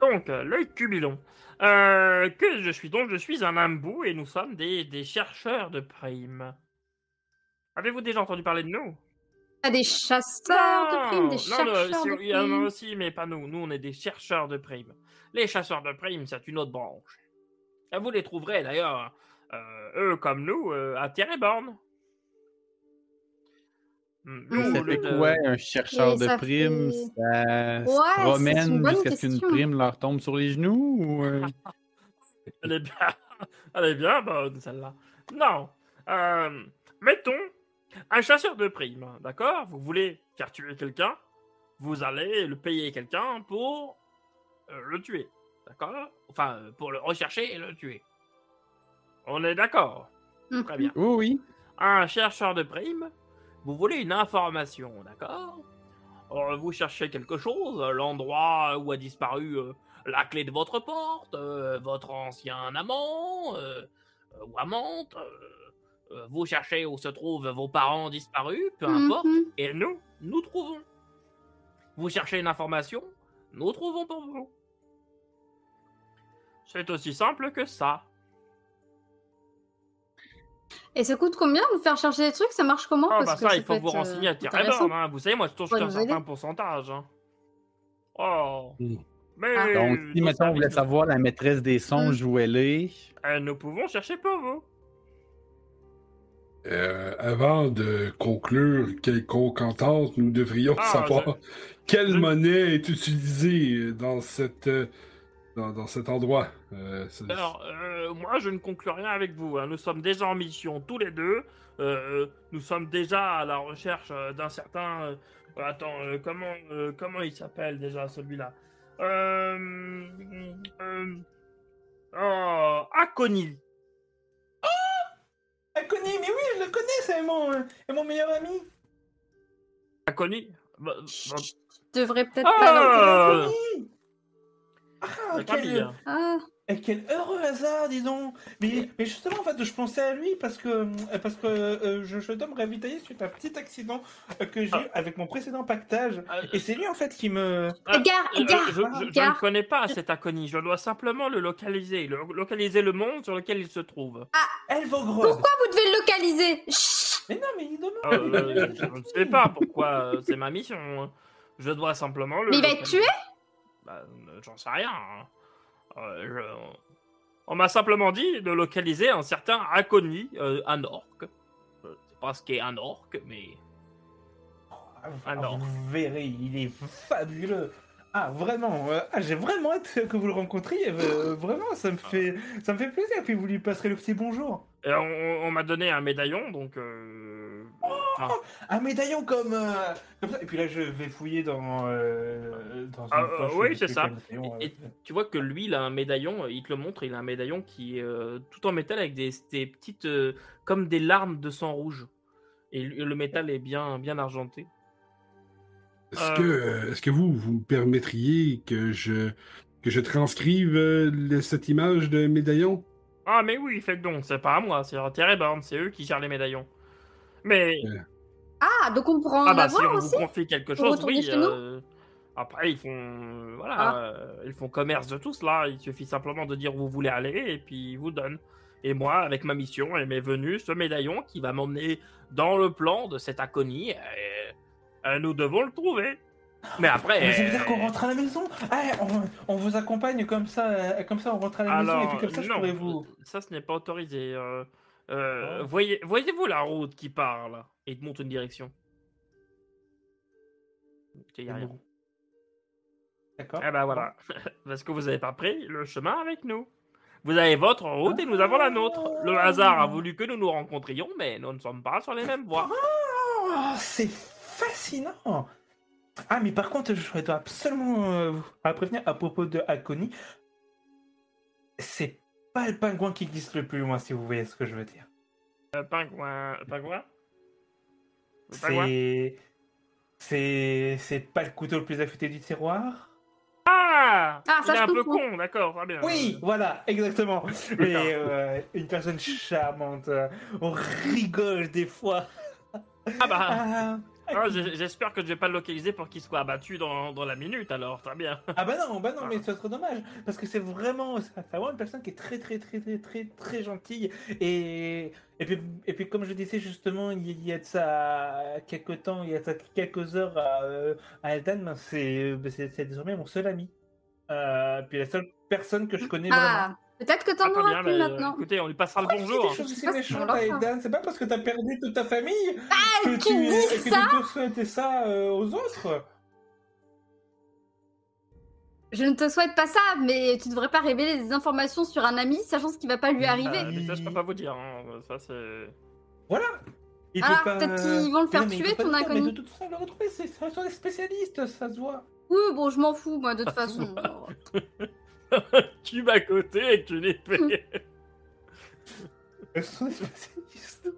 Donc, euh, le cubilon. Euh, que je suis donc Je suis un ambou et nous sommes des, des chercheurs de primes. Avez-vous déjà entendu parler de nous? Ah, des chasseurs de primes, des non, chercheurs de il y en a aussi, mais pas nous. Nous, on est des chercheurs de primes. Les chasseurs de primes, c'est une autre branche. Et vous les trouverez d'ailleurs, euh, eux comme nous, euh, à Terreborn. Hmm, nous, Ça fait quoi, un chercheur de ça primes? fait- Ça Ouais, se promène jusqu'à ce qu'une prime leur tombe sur les genoux? Ou, euh, Elle est bien, elle est bien bonne celle-là. Non, euh, mettons un chasseur de primes, d'accord? Vous voulez faire tuer quelqu'un, vous allez le payer quelqu'un pour euh, le tuer, d'accord? Enfin, pour le rechercher et le tuer. On est d'accord? Mhm. Très bien. Oui, oui. Un chercheur de primes, vous voulez une information, d'accord? Euh, Vous cherchez quelque chose, l'endroit où a disparu euh, la clé de votre porte, euh, votre ancien amant ou amante. vous cherchez où se trouvent vos parents disparus, peu importe. Mhm. Et nous, nous trouvons. Vous cherchez une information, nous trouvons pour vous. C'est aussi simple que ça. Et ça coûte combien de faire chercher des trucs? Ça marche comment? Ah, Parce bah que ça, il peut faut vous être, euh, renseigner à intéressant. Terrebonne. Hein. Vous savez, moi, je touche Faut qu'un nous certain aider. pourcentage. Hein. Oh. Mm. Mais. Ah. Donc, si nos maintenant on voulait services, savoir la maîtresse des songes où elle est. euh, nous pouvons chercher pour vous. Euh, avant de conclure quelconque entente, nous devrions Ah, savoir quelle je- monnaie est utilisée dans cette euh, dans, dans cet endroit. Euh, Alors, euh, moi, je ne conclus rien avec vous. hein. Nous sommes déjà en mission tous les deux. Euh, nous sommes déjà à la recherche euh, d'un certain. euh, attends, euh, comment, euh, comment il s'appelle déjà celui-là? Euh, euh, oh, Akoni. Akoni, mais oui, je le connais, c'est mon, euh, mon meilleur ami. Akoni Bah, bah, Je devrais peut-être Ah pas Ah, quel, bien. Ah, et quel heureux hasard, dis donc mais, mais justement, en fait, je pensais à lui parce que, euh, parce que euh, je, je dois me ravitailler suite à un petit accident euh, que j'ai Ah. eu avec mon précédent pactage. Euh, Et c'est lui, en fait, qui me... Ah, Edgar, euh, Edgar, je, je- je ne connais pas cet Akoni. Je dois simplement le localiser. Le- localiser le monde sur lequel il se trouve. Elvogrod Pourquoi vous devez le localiser? Chut Mais non, mais il demande Euh, je ne sais pas pourquoi c'est ma mission. hein. Je dois simplement le. Mais il va être tué? Bah, euh, J'en sais rien. hein. Euh, je- On m'a simplement dit de localiser un certain Akoni, euh, un orc. Je sais pas ce qu'est un orc, mais. Ah, Ah, non. Vous verrez, il est fabuleux. Ah, vraiment, euh, ah, j'ai vraiment hâte que vous le rencontriez. euh, vraiment, ça me fait, ça me fait plaisir. Puis vous lui passerez le petit bonjour. Et on, on m'a donné un médaillon, donc. Enfin, Un médaillon comme, euh, comme ça. Et puis là, je vais fouiller dans, euh, dans une Ah, euh, poche. oui, c'est ça. médaillon, Et- euh, tu vois que lui, il a un médaillon, il te le montre, il a un médaillon qui est euh, tout en métal avec des, des petites. euh, comme des larmes de sang rouge. Et le métal est bien, bien argenté. Est-ce Euh, que, est-ce que vous, vous me permettriez que je, que je transcrive euh, cette image de médaillon? Ah, mais oui, faites donc, c'est pas à moi, c'est à Terreborn, c'est eux qui gèrent les médaillons. Mais. Ah, donc on pourra en Ah, bah, si on aussi vous confie quelque chose, oui. chez nous euh, Après, ils font. euh, Voilà, Ah. euh, ils font commerce de tout cela. Il suffit simplement de dire où vous voulez aller et puis ils vous donnent. Et moi, avec ma mission et mes venues, ce médaillon qui va m'emmener dans le plan de cet Aconi, euh, euh, nous devons le trouver. Mais après. Mais ça veut dire euh, qu'on rentre à la maison Ah, on, on vous accompagne comme ça, euh, comme ça on rentre à la maison et puis comme ça je non, pourrais vous... ça ce n'est pas autorisé. Euh, euh, Oh. voyez, voyez-vous la route qui parle et il te montre une direction. Ok, y a rien. D'accord Eh ben voilà, parce que vous n'avez pas pris le chemin avec nous. Vous avez votre route et nous avons la nôtre. Le hasard a voulu que nous nous rencontrions, mais nous ne sommes pas sur les mêmes voies. Oh, c'est fascinant Ah, mais par contre, je dois absolument euh, vous prévenir à propos de Akoni. C'est pas le pingouin qui glisse le plus loin, si vous voyez ce que je veux dire. Euh, pingouin, pingouin? Le pingouin? C'est... C'est... C'est pas le couteau le plus affûté du tiroir? Ah, Ah, ça, Il est je un peu con, d'accord, très bien. Oui, voilà, exactement. Mais euh, une personne charmante. euh, On rigole des fois. Ah bah, Ah, ah, j'espère que je vais pas le localiser pour qu'il soit abattu dans, dans la minute, alors, très bien. Ah bah non, bah non, mais ça serait dommage parce que c'est vraiment, c'est vraiment une personne qui est très très très très très très gentille et et puis et puis comme je disais justement il y- a de ça quelques temps, il y a de ça quelques heures à, euh, à Eldan, ben, c'est ben, c'est c'est désormais mon seul ami. Euh, puis la seule personne que je connais vraiment. Ah, peut-être que Ah, t'en très auras plus mais, euh, maintenant. écoutez, on lui passera le tu bonjour. Eldan C'est pas parce que t'as perdu toute ta famille Ah, que tu tu, dis que ça tu peux souhaiter ça euh, aux autres. Je ne te souhaite pas ça, mais tu devrais pas révéler des informations sur un ami, sachant ce qui va pas lui arriver. Euh, mais ça, je peux pas vous dire. hein. Ça, c'est. Voilà. Il Ah, peut-être qu'ils vont le faire tuer, ton dire, Mais inconnu. de toute façon, le retrouver, c'est ce sont des spécialistes, ça se voit. Oui, bon, je m'en fous, moi, de toute façon. Tube à côté avec une épée. Ce sont des spécialistes.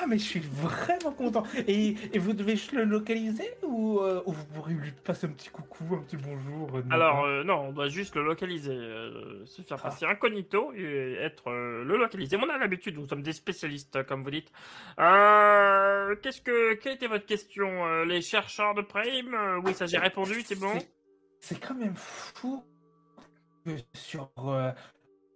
Ah, mais je suis vraiment content. Et, et vous devez le localiser ou, euh, ou vous pourrez lui passer un petit coucou, un petit bonjour euh, Alors, euh, non, on doit juste le localiser. euh, se Ah. faire passer incognito et être euh, le localiser. On a l'habitude, nous sommes des spécialistes, comme vous dites. Euh, Qu'est-ce que. Quelle était votre question Les chercheurs de Prime? Oui, ça j'ai répondu, c'est bon C'est- quand même fou sur, euh,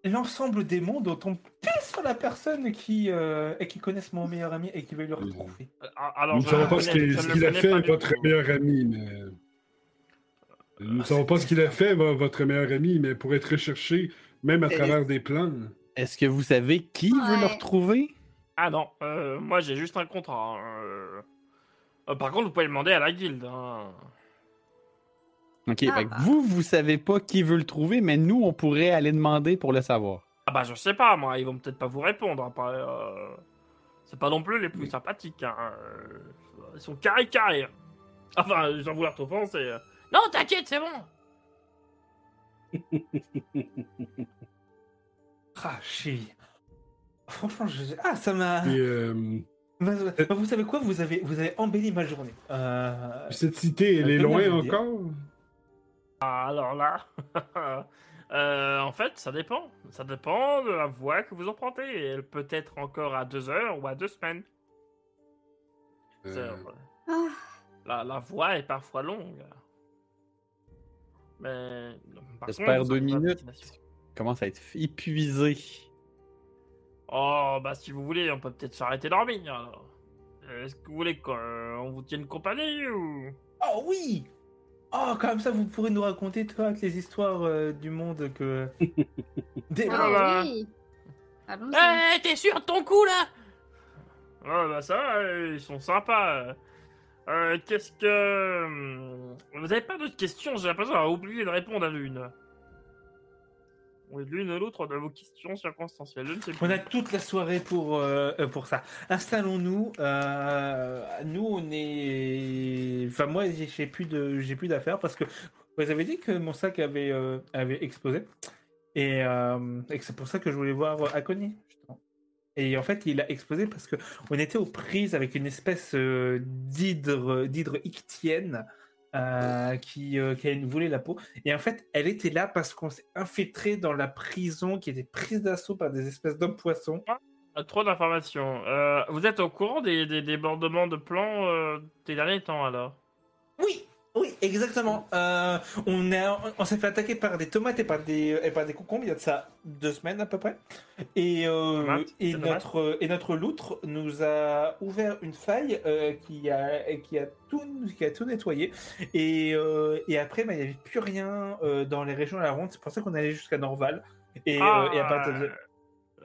l'ensemble des mondes dont on pisse sur la personne qui, euh, et qui connaisse mon meilleur ami et qui veut le retrouver. Alors, Nous ne savons pas ce qu'il a fait votre meilleur ami, mais. Nous ne savons pas ce qu'il a fait, votre meilleur ami, mais pour être recherché, même à travers des plans. Est-ce que vous savez qui veut le retrouver? Ah non, euh, moi j'ai juste un contrat. Hein, euh. par contre, vous pouvez demander à la guilde. Hein. Ok, ah, bah. vous, vous savez pas qui veut le trouver, mais nous, on pourrait aller demander pour le savoir. Ah bah je sais pas, moi, ils vont peut-être pas vous répondre. Euh, c'est pas non plus les plus sympathiques. Hein. Euh, ils sont carré carré. Enfin, j'en vouloir t'offenser. Euh. Non, t'inquiète, c'est bon. ah. Franchement, je... ah, ça m'a. Bah, vous savez quoi vous avez, vous avez embelli ma journée. Cette cité, elle est loin encore alors là, euh, en fait, ça dépend. Ça dépend de la voie que vous empruntez. Elle peut être encore à deux heures ou à deux semaines. Euh. Ah. La, la voie est parfois longue. Mais. J'espère deux minutes. Commence à être épuisé. Oh, bah si vous voulez, on peut peut-être s'arrêter dormir. Est-ce que vous voulez qu'on vous tienne compagnie ou? Oh oui Oh, comme ça, vous pourrez nous raconter toutes les histoires euh, du monde que. Des... Ah, oui. Eh, t'es sûr de ton coup là? Oh, bah ça, ils sont sympas. Euh, Qu'est-ce que. Hmm, vous avez pas d'autres questions? J'ai l'impression d'avoir oublié de répondre à l'une l'une ou l'autre de vos questions circonstancielles. On a toute la soirée pour, euh, euh, pour ça. Installons-nous. Euh, nous, on est. Enfin, moi, j'ai plus de, j'ai plus d'affaires parce que vous avez dit que mon sac avait, avait explosé. Et, et c'est pour ça que je voulais voir Akoni. Et en fait, il a explosé parce que on était aux prises avec une espèce d'hydre, d'hydre ictienne euh, qui, euh, qui voulait la peau. Et en fait, elle était là parce qu'on s'est infiltré dans la prison qui était prise d'assaut par des espèces d'hommes poissons. Ah, trop d'informations. Euh, vous êtes au courant des, des débordements de plans des derniers temps alors? Oui, exactement. Euh, on on s'est fait attaquer par des tomates et par des, et par des concombres il y a de ça deux semaines à peu près. Et, euh, et, notre, et notre loutre nous a ouvert une faille euh, qui, a, qui, a tout, qui a tout nettoyé. Et, et après, bah, il n'y avait plus rien dans les régions à la ronde. C'est pour ça qu'on allait jusqu'à Norval. Et, ah, et à partir de...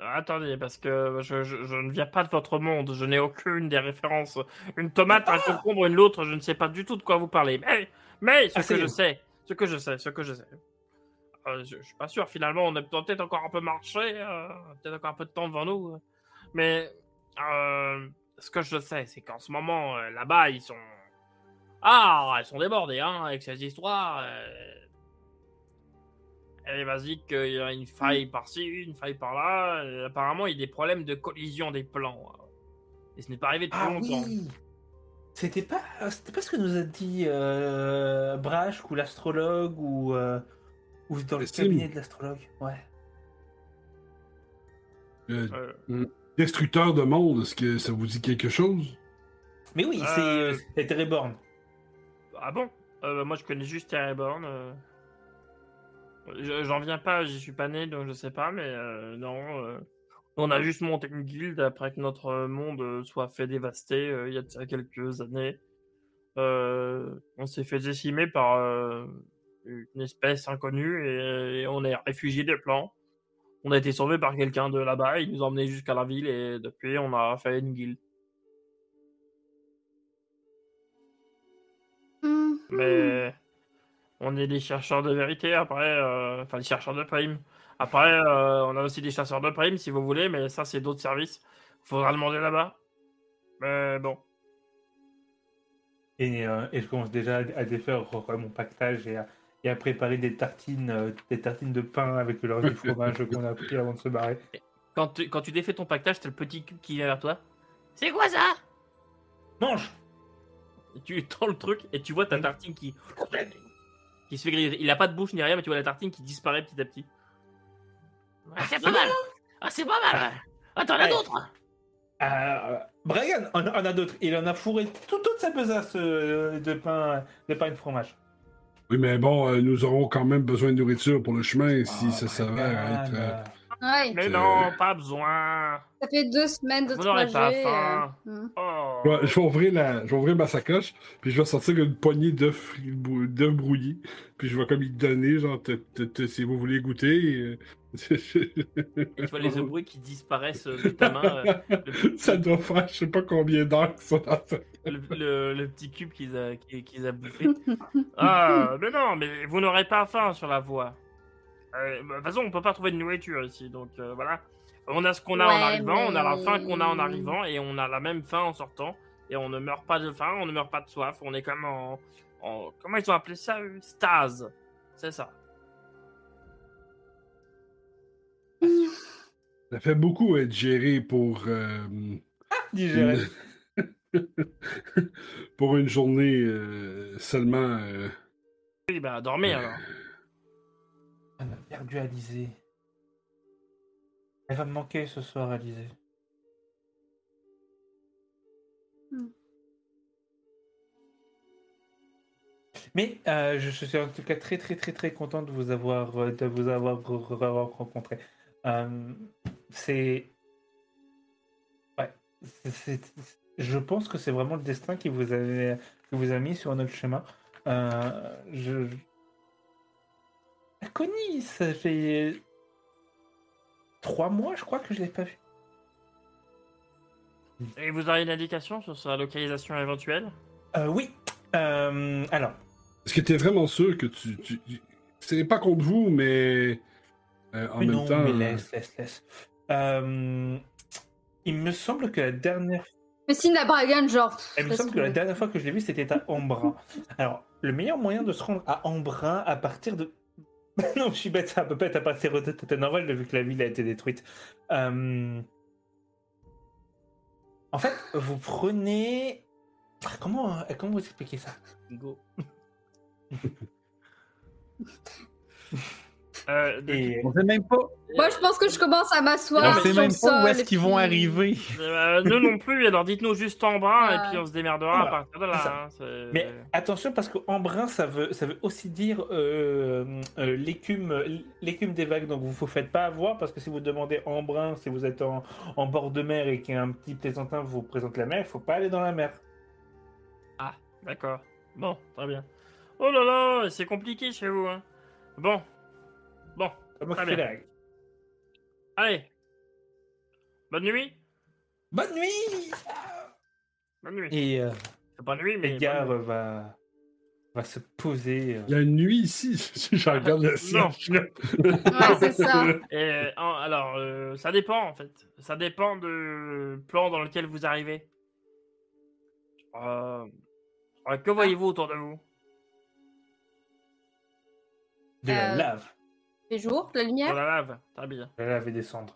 Attendez, parce que je, je, ne viens pas de votre monde, je n'ai aucune des références. Une tomate, un concombre, une autre, je ne sais pas du tout de quoi vous parlez. Mais, mais ce ah, que je sais, ce que je sais, ce que je sais. Euh, je, ne suis pas sûr, finalement, on est peut-être encore un peu marché, euh, peut-être encore un peu de temps devant nous. Mais euh, ce que je sais, c'est qu'en ce moment, là-bas, ils sont. Ah, ils sont débordés, hein, avec ces histoires vas-y qu'il y a une faille par-ci, une faille par-là. Apparemment, il y a des problèmes de collision des plans. Et ce n'est pas arrivé depuis ah longtemps. Oui. C'était pas, c'était pas ce que nous a dit euh, Brash ou l'astrologue ou, euh, ou dans le cabinet de l'astrologue. Ouais. Euh, destructeur de monde, est-ce que ça vous dit quelque chose? Mais oui, c'est Terreborn. Ah bon? Moi, je connais juste Terreborn. J'en viens pas, j'y suis pas né, donc je sais pas, mais euh, non. Euh, on a juste monté une guilde après que notre monde soit fait dévaster euh, il y a quelques années. on s'est fait décimer par une espèce inconnue et, on est réfugié des plans. On a été sauvé par quelqu'un de là-bas, il nous a emmenés jusqu'à la ville et depuis on a fait une guilde. Mm-hmm. Mais on est des chercheurs de vérité après, euh, enfin des chercheurs de prime. Après, euh, on a aussi des chasseurs de prime si vous voulez, mais ça c'est d'autres services. Faudra demander là-bas. Mais bon. Et, euh, je commence déjà à défaire mon pactage et à, préparer des tartines, des tartines de pain avec le du fromage qu'on a pris avant de se barrer. Quand tu, quand tu défais ton pactage, t'as le petit cube qui vient vers toi. C'est quoi ça? Mange Tu tends le truc et tu vois ta tartine qui qui se fait griller. Il a pas de bouche ni rien, mais tu vois la tartine qui disparaît petit à petit. Ah, c'est pas mal Ah, c'est pas mal Ah, t'en as d'autres euh, Brian en, a d'autres. Il en a fourré toute sa besace euh, de pain, de pain et de fromage. Oui, mais bon, euh, nous aurons quand même besoin de nourriture pour le chemin si ah, ça s'avère être. Ouais. Mais non, pas besoin. Ça fait deux semaines de Vous n'aurez trajet. pas faim. euh, hmm. Oh. Ouais, je, vais ouvrir la, je vais ouvrir ma sacoche, puis je vais sortir une poignée d'œufs brou- d'œufs brouillés, puis je vais comme y donner, genre, te- te- te- si vous voulez goûter. euh, Et tu vois les œufs bruits qui disparaissent euh, de ta main. euh, le, ça doit faire je sais pas combien d'heures qu'ils sont dans ça. le- le- le petit cube qu'ils a, qu'ils- qu'ils a bouffé. Ah, mais non, mais vous n'aurez pas faim sur la voie. Euh, bah, de toute façon, on peut pas trouver de nourriture ici, donc euh, voilà. On a ce qu'on a en arrivant, on a la faim qu'on a en arrivant, et on a la même faim en sortant. Et on ne meurt pas de faim, on ne meurt pas de soif. On est comme en. en- comment ils ont appelé ça eux Stase. C'est ça. Ça fait beaucoup être géré pour, euh, Digéré. pour une journée euh, seulement. euh, Oui, bah dormez alors. On a perdu Alizé. Elle va me manquer ce soir, Alizé. Hmm. Mais euh, je, suis en tout cas très très très très content de vous avoir euh, de vous avoir, re- re- avoir rencontré. Euh, c'est ouais, je pense que c'est vraiment le destin qui vous a qui vous a mis sur notre chemin. Euh, je Connie, ça fait trois mois, je crois que je l'ai pas vu. Et vous aurez une indication sur sa localisation éventuelle? Euh, oui. Euh, alors, Est-ce que tu es vraiment sûr que tu. tu... tu- C'est pas contre vous, mais. euh, en mais même non, temps. mais laisse, laisse, laisse. Euh, il me semble que la dernière Mais si la Bragan, genre. Il me semble que la dernière fois que je l'ai vu, c'était à Embrun. Alors, le meilleur moyen de se rendre à Embrun à partir de. non, je suis bête, ça peut pas être à partir de Tatanorval, vu que la ville a été détruite. Euh, En fait, vous prenez. Ah, Comment, euh, comment vous expliquer ça? Go. euh, de- Et... On sait même pas, Moi, je pense que je commence à on m'asseoir. sait sur même le pas où est-ce qu'ils vont arriver. Euh, nous non plus, alors dites-nous juste en bras et puis on se démerdera Voilà. à partir de là. Hein, Mais attention parce que Embrun, ça veut, ça veut aussi dire euh, euh, l'écume, l'écume des vagues. Donc vous vous faites pas avoir parce que si vous demandez Embrun, si vous êtes en, en bord de mer et qu'un petit plaisantin vous présente la mer, il faut pas aller dans la mer. D'accord. Bon, très bien. Oh là là, c'est compliqué chez vous. Hein. Bon. Comme Très bien. allez. Bonne nuit. Bonne nuit. Bonne nuit. Et euh, C'est pas nuit, mais. Edgar bonne nuit. va, va se poser. euh. Il y a une nuit ici. je regarde le ciel. Ouais, c'est ça. Et, en- alors, euh, ça dépend en fait. Ça dépend du plan dans lequel vous arrivez. Euh, euh, que voyez-vous autour de vous? De la Euh, lave. Les jours, la Dans lumière. la lave. Très bien. La lave et des cendres.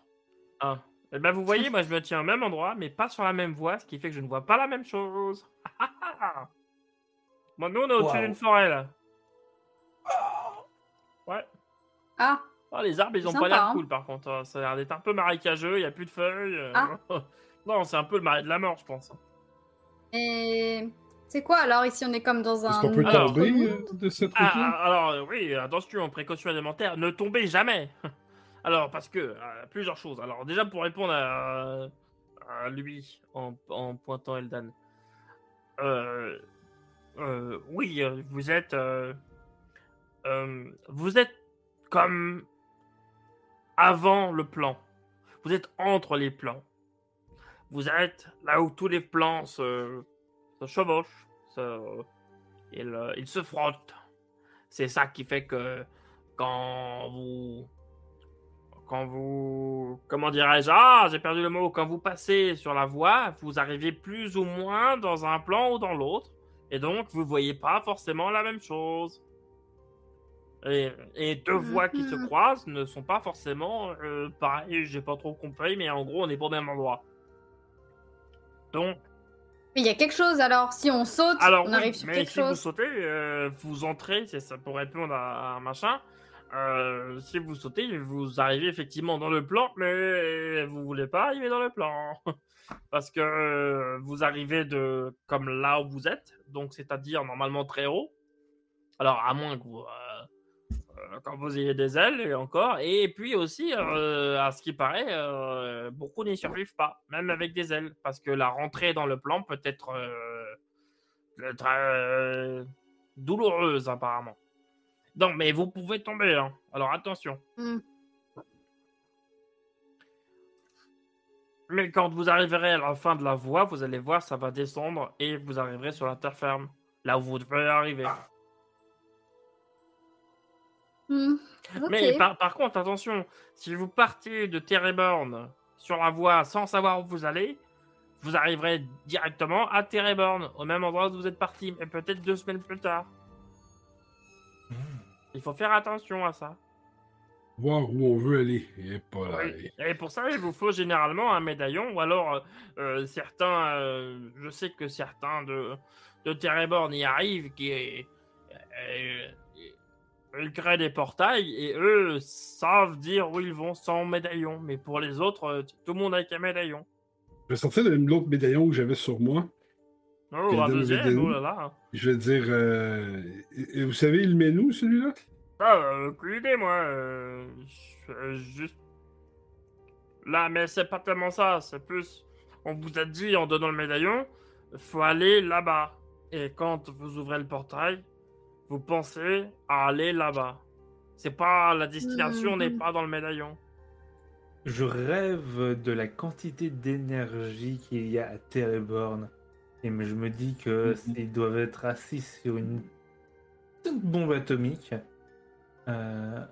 Ah. Eh ben, vous voyez, moi je me tiens au même endroit, mais pas sur la même voie, ce qui fait que je ne vois pas la même chose. bon, nous on est au-dessus d'une forêt là. Ouais. Ah, Oh, les arbres ils ont Sympa, pas l'air hein. cool par contre. hein. Ça a l'air d'être un peu marécageux, il y a plus de feuilles. euh, Ah. non, c'est un peu le marais de la mort, je pense. et. C'est quoi alors Ici, on est comme dans un. Est-ce qu'on peut Alors- tomber euh, de cette Ah, ah, alors euh, oui, attention, précaution élémentaire, ne tombez jamais. alors parce que euh, plusieurs choses. Alors déjà pour répondre à, à lui en, en pointant Eldan. Euh, euh, oui, vous êtes euh, euh, vous êtes comme avant le plan. Vous êtes entre les plans. Vous êtes là où tous les plans se, se chevauchent, se, ils, euh, ils se frottent. C'est ça qui fait que quand vous. Quand vous. Comment dirais-je Ah, j'ai perdu le mot. Quand vous passez sur la voie, vous arrivez plus ou moins dans un plan ou dans l'autre. Et donc, vous voyez pas forcément la même chose. Et, et deux voies qui se Mhm. croisent ne sont pas forcément euh, pareilles. J'ai pas trop compris, mais en gros, on est pas au même endroit. Donc, Mais il y a quelque chose alors. Si on saute, alors, on oui, arrive sur mais quelque si vous sautez, euh, vous entrez, c'est ça pour répondre à, à un machin. Euh, si vous sautez, vous arrivez effectivement dans le plan, mais vous voulez pas arriver dans le plan. Parce que euh, vous arrivez de comme là où vous êtes, donc c'est-à-dire normalement très haut. Alors, à moins que vous, quand vous ayez des ailes et encore. Et puis aussi, à ce qui paraît, beaucoup n'y survivent pas, même avec des ailes, parce que la rentrée dans le plan peut être très douloureuse apparemment. Non, mais vous pouvez tomber, hein. alors attention. Hmm. Mais quand vous arriverez à la fin de la voie, vous allez voir, ça va descendre et vous arriverez sur la terre ferme, là où vous devez arriver. Hmm. Mais par, par, contre, attention, si vous partez de Terreborn sur la voie sans savoir où vous allez, vous arriverez directement à Terreborn, au même endroit où vous êtes parti, mais peut-être deux semaines plus tard. Hmm. Il faut faire attention à ça voir où on veut aller. Et, pas et pour ça, il vous faut généralement un médaillon, ou alors euh, euh, certains, euh, je sais que certains de, de Terreborn y arrivent, qui ils créent des portails et eux savent dire où ils vont sans médaillon. Mais pour les autres, tout le monde a un médaillon. Je vais sortir l'autre médaillon que j'avais sur moi. Oh, un deuxième, oh là là. Je vais dire, vous savez, il met nous celui-là? Ah, euh, aucune idée, moi. Euh, juste. Là, mais c'est pas tellement ça. C'est plus. On vous a dit en donnant le médaillon, faut aller là-bas. Et quand vous ouvrez le portail, vous pensez à aller là-bas. C'est pas la destination, n'est mhm. pas dans le médaillon. Je rêve de la quantité d'énergie qu'il y a à Terreborn. Et je me dis que mhm. doivent être assis sur une bombe atomique euh,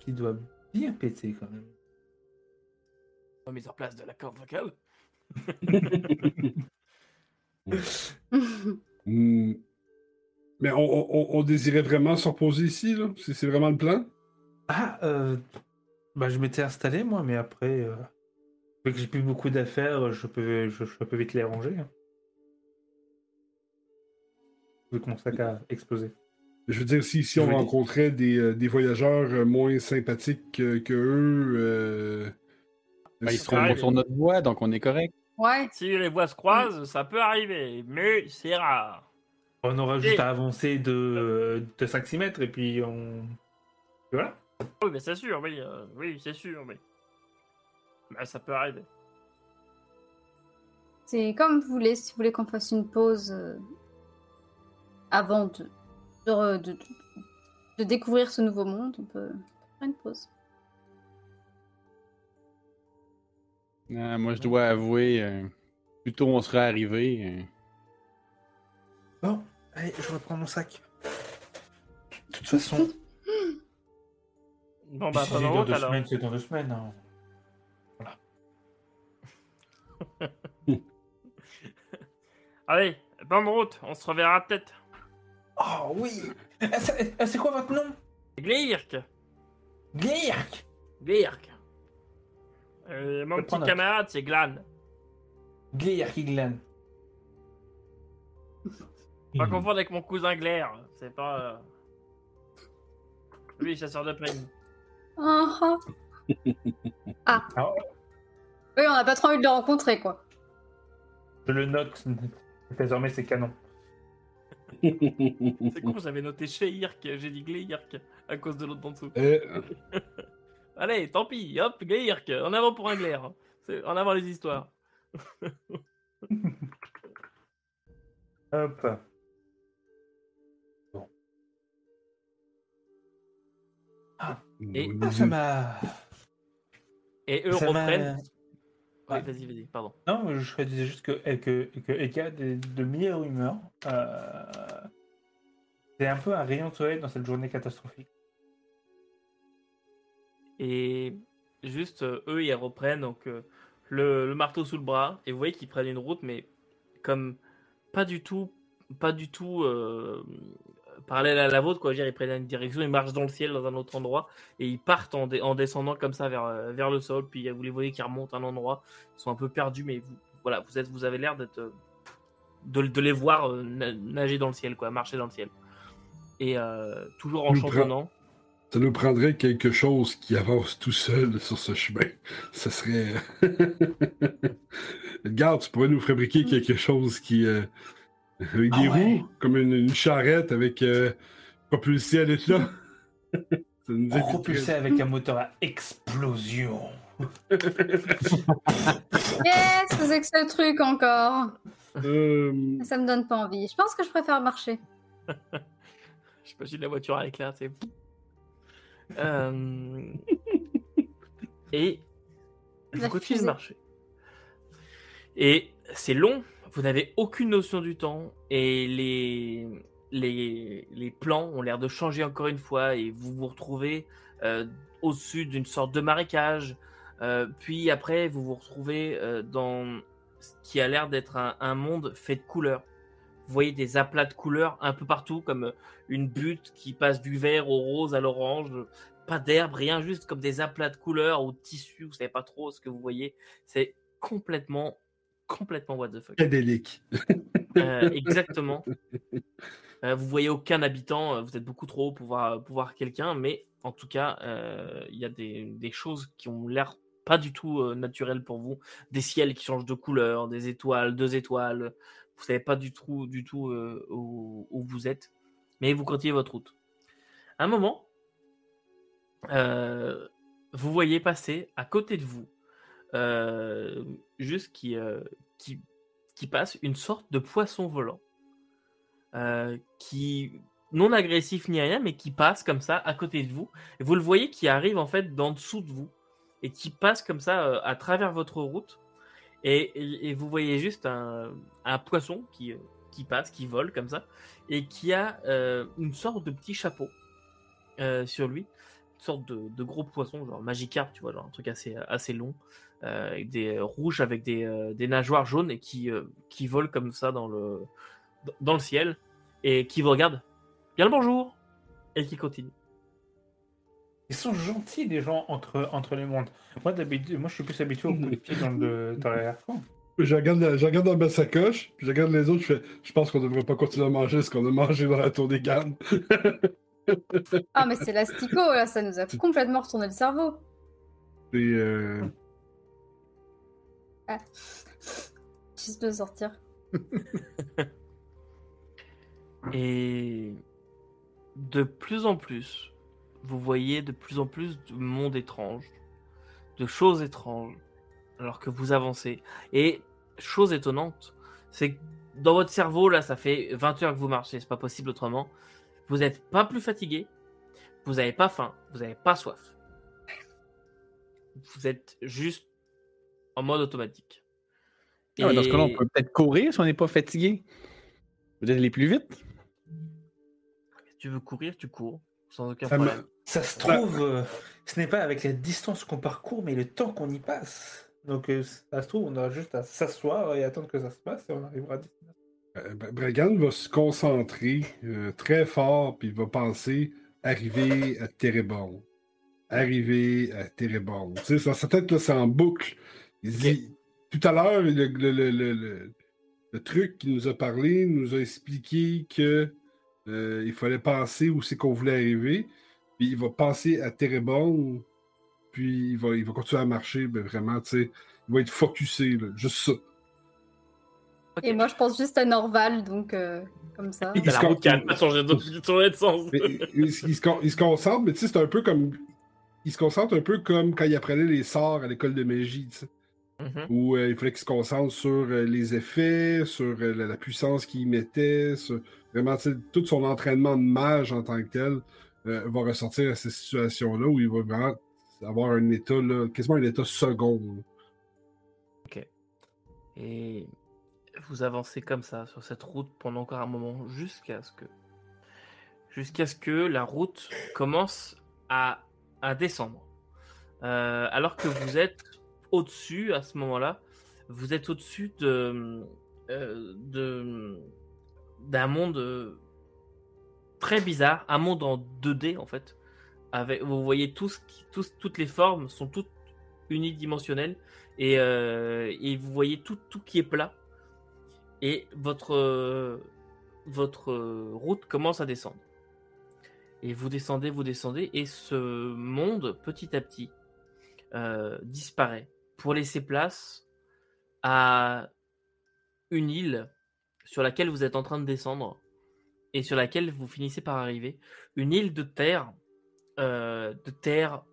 qui doit bien péter quand même. Mise en place de la corde vocale. Hmm. Mais on, désirait vraiment se reposer ici, là C'est vraiment le plan? Ah, euh, bah, je m'étais installé, moi, mais après, euh, vu que j'ai plus beaucoup d'affaires, je peux, je, peux vite les ranger. Hein. Vu que mon sac a explosé. Je veux dire, si, si on rencontrait des, euh, des, voyageurs euh, moins sympathiques que, que eux. Euh... Ben, ils seront sur notre voie, donc on est correct. Ouais. Si les voies se croisent, ça peut arriver, mais c'est rare. On aura juste à avancer de, de 5-6 mètres et puis on. Voilà. Oui, mais c'est sûr, oui, euh, oui c'est sûr, mais. Mais ça peut arriver. C'est comme vous voulez, si vous voulez qu'on fasse une pause avant de de, de, découvrir ce nouveau monde, on peut faire une pause. Ah, moi, je dois avouer, euh, plutôt on serait arrivé. Euh. Bon, allez, je reprends mon sac. De toute façon. bon, bah, pendant dans deux semaines, c'est dans deux semaines. Hein. Voilà. allez, bonne route, on se reverra peut-être. Oh oui C'est quoi votre nom? Glirk Glirk Glirk. Euh, mon petit camarade, c'est Glan. Glirk et Pas confondre avec mon cousin Glaire. C'est pas. Euh... Lui, chasseur de prime. Uh ah. ah. Oui, on n'a pas trop envie de le rencontrer, quoi. Je le note. Désormais, c'est canon. C'est con, j'avais noté chez j'ai dit Gleirk à cause de l'autre en dessous. Euh. Allez, tant pis, hop, Gleirk, en avant pour un glaire. En avant les histoires. hop. Ah, et ça m'a. Et eux reprennent. Ouais. vas-y, vas-y, pardon. Non, je disais juste que, que, que Eka a de meilleures humeurs. Euh, c'est un peu un rayon de soleil dans cette journée catastrophique. Et juste, euh, eux, ils reprennent donc euh, le, marteau sous le bras. Et vous voyez qu'ils prennent une route, mais comme pas du tout, pas du tout parallèle à la vôtre, quoi. Dire, ils prennent une direction, ils marchent dans le ciel dans un autre endroit et ils partent en, en descendant comme ça vers, euh, vers le sol. Puis vous les voyez qui remontent un endroit, ils sont un peu perdus, mais vous, voilà, vous, êtes, vous avez l'air d'être euh, de, de, les voir euh, nager dans le ciel, quoi, marcher dans le ciel. Et toujours en chantonnant. Ça nous prendrait quelque chose qui avance tout seul sur ce chemin. Ça serait. Garde, tu pourrais nous fabriquer quelque chose qui. Avec des ah roues, comme une, charrette avec euh, propulsé à l'état. Propulsé avec un moteur à explosion. Yes, c'est que ce truc encore. Euh, Ça me donne pas envie. Je pense que je préfère marcher. J'imagine la voiture à l'éclair, c'est. Euh, Et vous La continuez de marcher? Et c'est long, vous n'avez aucune notion du temps, et les, les, les plans ont l'air de changer encore une fois, et vous vous retrouvez euh, au-dessus d'une sorte de marécage, euh, puis après vous vous retrouvez euh, dans ce qui a l'air d'être un, monde fait de couleurs. Vous voyez des aplats de couleurs un peu partout, comme une butte qui passe du vert au rose à l'orange, pas d'herbe, rien, juste comme des aplats de couleurs ou de tissu, vous savez pas trop ce que vous voyez. C'est complètement, complètement what the fuck. Cadélique. Euh, exactement. Euh, vous voyez aucun habitant, euh, vous êtes beaucoup trop haut pour voir, pour voir quelqu'un, mais en tout cas, euh, il y a des, des choses qui ont l'air pas du tout euh, naturelles pour vous. Des ciels qui changent de couleur, des étoiles, deux étoiles. Vous savez pas du tout, du tout euh, où, où vous êtes, mais vous continuez votre route. À un moment, euh, vous voyez passer à côté de vous, euh, juste qui, euh, qui, qui passe une sorte de poisson volant, euh, qui non agressif ni rien, mais qui passe comme ça à côté de vous. Et vous le voyez qui arrive en fait d'en dessous de vous et qui passe comme ça euh, à travers votre route. Et, et- vous voyez juste un, un poisson qui, euh, qui passe, qui vole comme ça, et qui a euh, une sorte de petit chapeau euh, sur lui, une sorte de, gros poisson, genre Magikarp, tu vois, genre un truc assez, assez long, euh, avec des euh, rouges avec des, euh, des nageoires jaunes et qui, euh, qui vole comme ça dans le, dans le ciel, et qui vous regarde. Bien le bonjour Et qui continue. Ils sont gentils, les gens entre, entre les mondes. Moi, d'habitude, moi, je suis plus habitué au coup de pied dans le dans l'arrière-plan. Je regarde, je regarde dans ma sacoche, puis je regarde les autres, je fais je pense qu'on devrait pas continuer à manger ce qu'on a mangé dans la tour des Cannes. Ah, mais c'est l'astico, là, ça nous a complètement retourné le cerveau. C'est euh, Juste de sortir. Et de plus en plus, vous voyez de plus en plus de mondes étranges, de choses étranges, alors que vous avancez. Et chose étonnante, c'est que dans votre cerveau, là, ça fait 20 heures que vous marchez, c'est pas possible autrement. Vous n'êtes pas plus fatigué, vous n'avez pas faim, vous n'avez pas soif. Vous êtes juste en mode automatique. Ah Dans ce cas-là, on peut peut-être courir si on n'est pas fatigué. Peut-être aller plus vite. Si tu veux courir, tu cours, sans aucun ça problème. Ça se trouve, euh, ce n'est pas avec la distance qu'on parcourt, mais le temps qu'on y passe. Donc, euh, ça se trouve, on aura juste à s'asseoir et attendre que ça se passe et on arrivera à. Euh, Bre- Bregan va se concentrer euh, très fort, puis il va penser arriver à Téréborn. Arriver à Téréborn. Tu sais, ça, sa tête, là, c'est en boucle. Tout à l'heure, le, le- le- le- le- le truc qu'il nous a parlé nous a expliqué que euh, il fallait penser où c'est qu'on voulait arriver. Puis il va penser à Téréborn, puis il va, il va continuer à marcher, ben, vraiment, tu sais, il va être focusé, là, juste ça. Ok. Et moi, je pense juste à Norval, donc euh, comme ça. Il se la route con- qui a pas changé de, changé de sens. Mais se- il se concentre, mais tu sais, c'est un peu comme. Il se concentre un peu comme quand il apprenait les sorts à l'école de magie, tu sais, Mhm. où euh, il fallait qu'il se concentre sur euh, les effets, sur euh, la, la puissance qu'il mettait, sur vraiment, tout son entraînement de mage en tant que tel va ressortir à ces situations-là où il va vraiment avoir un état, là, quasiment un état second. là. Et vous avancez comme ça sur cette route pendant encore un moment jusqu'à ce que jusqu'à ce que la route commence à, à descendre. Alors que vous êtes au-dessus à ce moment-là, vous êtes au-dessus de euh, d'un monde euh, très bizarre, un monde en 2D en fait. Avec, vous voyez tous, tous, toutes les formes sont toutes unidimensionnelles et, euh, et vous voyez tout, tout qui est plat. Et votre, votre route commence à descendre. Et vous descendez, vous descendez, et ce monde, petit à petit, disparaît pour laisser place à une île sur laquelle vous êtes en train de descendre et sur laquelle vous finissez par arriver. Une île de terre de terre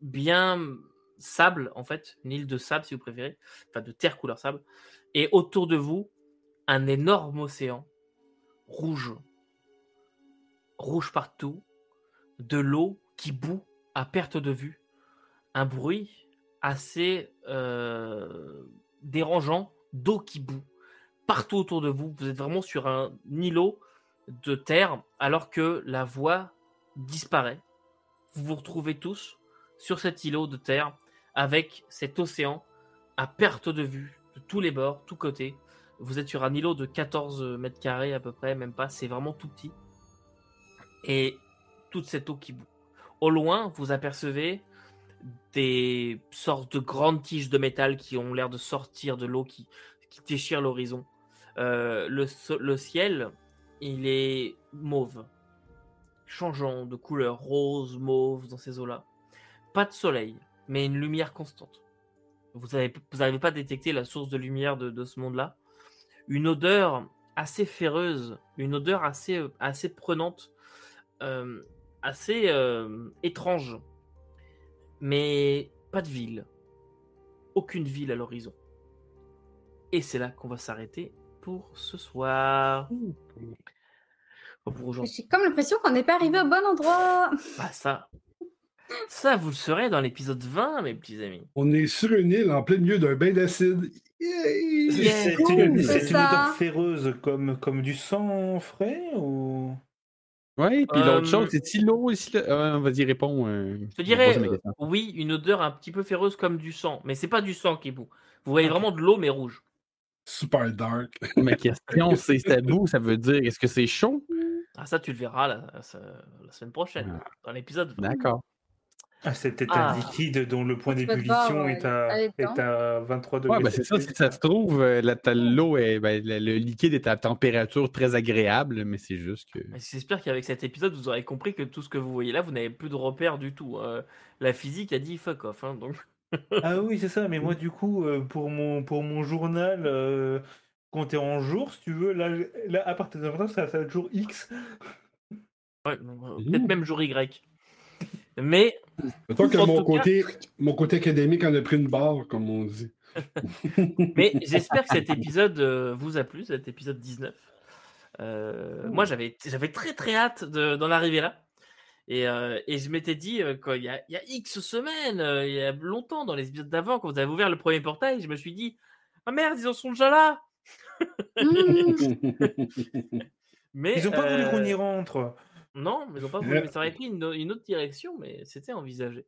bien sable, en fait, une île de sable si vous préférez, enfin de terre couleur sable, et autour de vous, un énorme océan rouge, rouge partout, de l'eau qui bout à perte de vue, un bruit assez euh, dérangeant d'eau qui bout partout autour de vous. Vous êtes vraiment sur un îlot de terre alors que la voie disparaît. Vous vous retrouvez tous sur cet îlot de terre avec cet océan à perte de vue de tous les bords, tous côtés. Vous êtes sur un îlot de 14 mètres carrés à peu près, même pas, c'est vraiment tout petit. Et toute cette eau qui bout. Au loin, vous apercevez des sortes de grandes tiges de métal qui ont l'air de sortir de l'eau, qui, qui déchirent l'horizon. Euh, le, le, ciel, il est mauve, changeant de couleur, rose, mauve dans ces eaux-là. Pas de soleil, mais une lumière constante. Vous n'avez vous pas détecté la source de lumière de, ce monde-là. Une odeur assez féreuse, une odeur assez, assez prenante, euh, assez euh, étrange. Mais pas de ville. Aucune ville à l'horizon. Et c'est là qu'on va s'arrêter pour ce soir. J'ai comme l'impression qu'on n'est pas arrivé au bon endroit. Bah ça, ça, vous le saurez dans l'épisode 20, mes petits amis. On est sur une île en plein milieu d'un bain d'acide. C'est une, odeur féreuse comme, comme du sang frais ou... Oui, puis l'autre chose, c'est si l'eau. Euh, vas-y, réponds. Euh, je te dirais, euh, oui, une odeur un petit peu féreuse comme du sang, mais c'est pas du sang qui est bout. Vous voyez vraiment de l'eau, mais rouge. Super dark. Ma question, c'est c'est bout, ça veut dire est-ce que c'est chaud? Ah, ça, tu le verras la, la semaine prochaine, ah. dans l'épisode. D'accord. Ah, c'est un liquide dont le point d'ébullition est, à, est à 23 degrés. Ouais, ben c'est ça, si ça se trouve, euh, l'eau est, ben, le liquide est à température très agréable, mais c'est juste que. J'espère qu'avec cet épisode, vous aurez compris que tout ce que vous voyez là, vous n'avez plus de repères du tout. Hein. La physique a dit fuck off. Hein, donc... ah oui, c'est ça, mais moi, du coup, euh, pour mon, pour mon journal, euh, compter en jours, si tu veux, là, là à partir de maintenant, ça va être jour X. Ouais, peut-être même jour Y. Mais. Toi que mon côté, mon côté académique en a pris une barre, comme on dit. Mais j'espère que cet épisode euh, vous a plu, cet épisode 19. Euh, moi, j'avais, j'avais très très hâte d'en arriver là. Et, euh, et je m'étais dit, il, y a, il y a X semaines, il y a longtemps, dans les épisodes d'avant, quand vous avez ouvert le premier portail, je me suis dit, ah merde, ils en sont déjà là Mais, ils n'ont pas voulu qu'on y rentre. Non, mais ils ont pas voulu. ça aurait pris une, autre direction, mais c'était envisagé.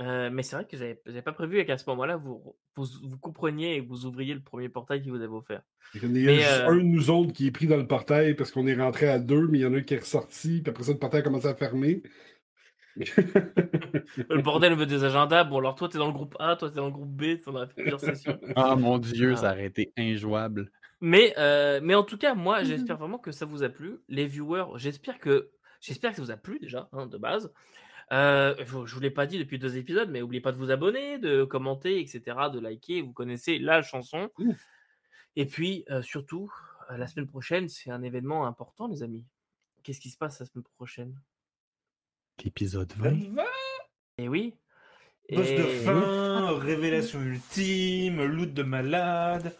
Euh, mais c'est vrai que j'avais pas prévu qu'à ce moment-là, vous, vous, compreniez et vous ouvriez le premier portail qui vous avait offert. Il y en a juste euh un de nous autres qui est pris dans le portail parce qu'on est rentré à deux, mais il y en a un qui est ressorti, puis après ça, le portail a commencé à fermer. le bordel veut des agendas. Bon, alors toi, t'es dans le groupe A, toi, t'es dans le groupe B, on a fait plusieurs sessions. Ah mon dieu, ça aurait été injouable. Mais, euh, mais en tout cas, moi, mmh j'espère vraiment que ça vous a plu. Les viewers, j'espère que, j'espère que ça vous a plu déjà, hein, de base. Euh, je ne vous l'ai pas dit depuis deux épisodes, mais n'oubliez pas de vous abonner, de commenter, etc., de liker. Vous connaissez la chanson. Mmh. Et puis, euh, surtout, la semaine prochaine, c'est un événement important, les amis. Qu'est-ce qui se passe la semaine prochaine? L'épisode 20. Et oui. Boss de fin, révélation ultime, loot de malade.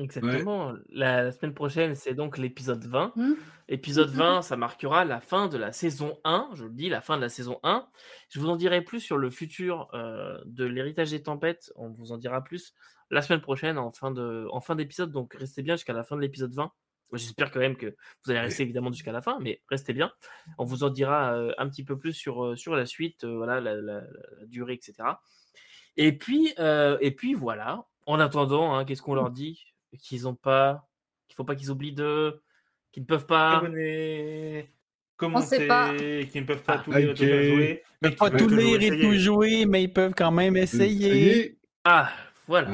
Exactement. La, semaine prochaine, c'est donc l'épisode 20. Mmh. Épisode 20, ça marquera la fin de la saison 1. Je le dis, la fin de la saison 1. Je vous en dirai plus sur le futur euh, de l'héritage des tempêtes. On vous en dira plus la semaine prochaine en fin de, en fin d'épisode. Donc restez bien jusqu'à la fin de l'épisode 20. J'espère quand même que vous allez rester évidemment jusqu'à la fin, mais restez bien. On vous en dira euh, un petit peu plus sur, euh, sur la suite, voilà, la, la, durée, etc. Et puis, et puis voilà. En attendant, hein, qu'est-ce qu'on leur dit? Qu'ils ont pas, qu'il faut pas qu'ils oublient de, qu'ils ne peuvent pas. Commenter, qu'ils ne peuvent pas ah, tout lire et tout jouer? Mais pas tout lire et tout jouer, mais ils peuvent quand même essayer. Ah, voilà.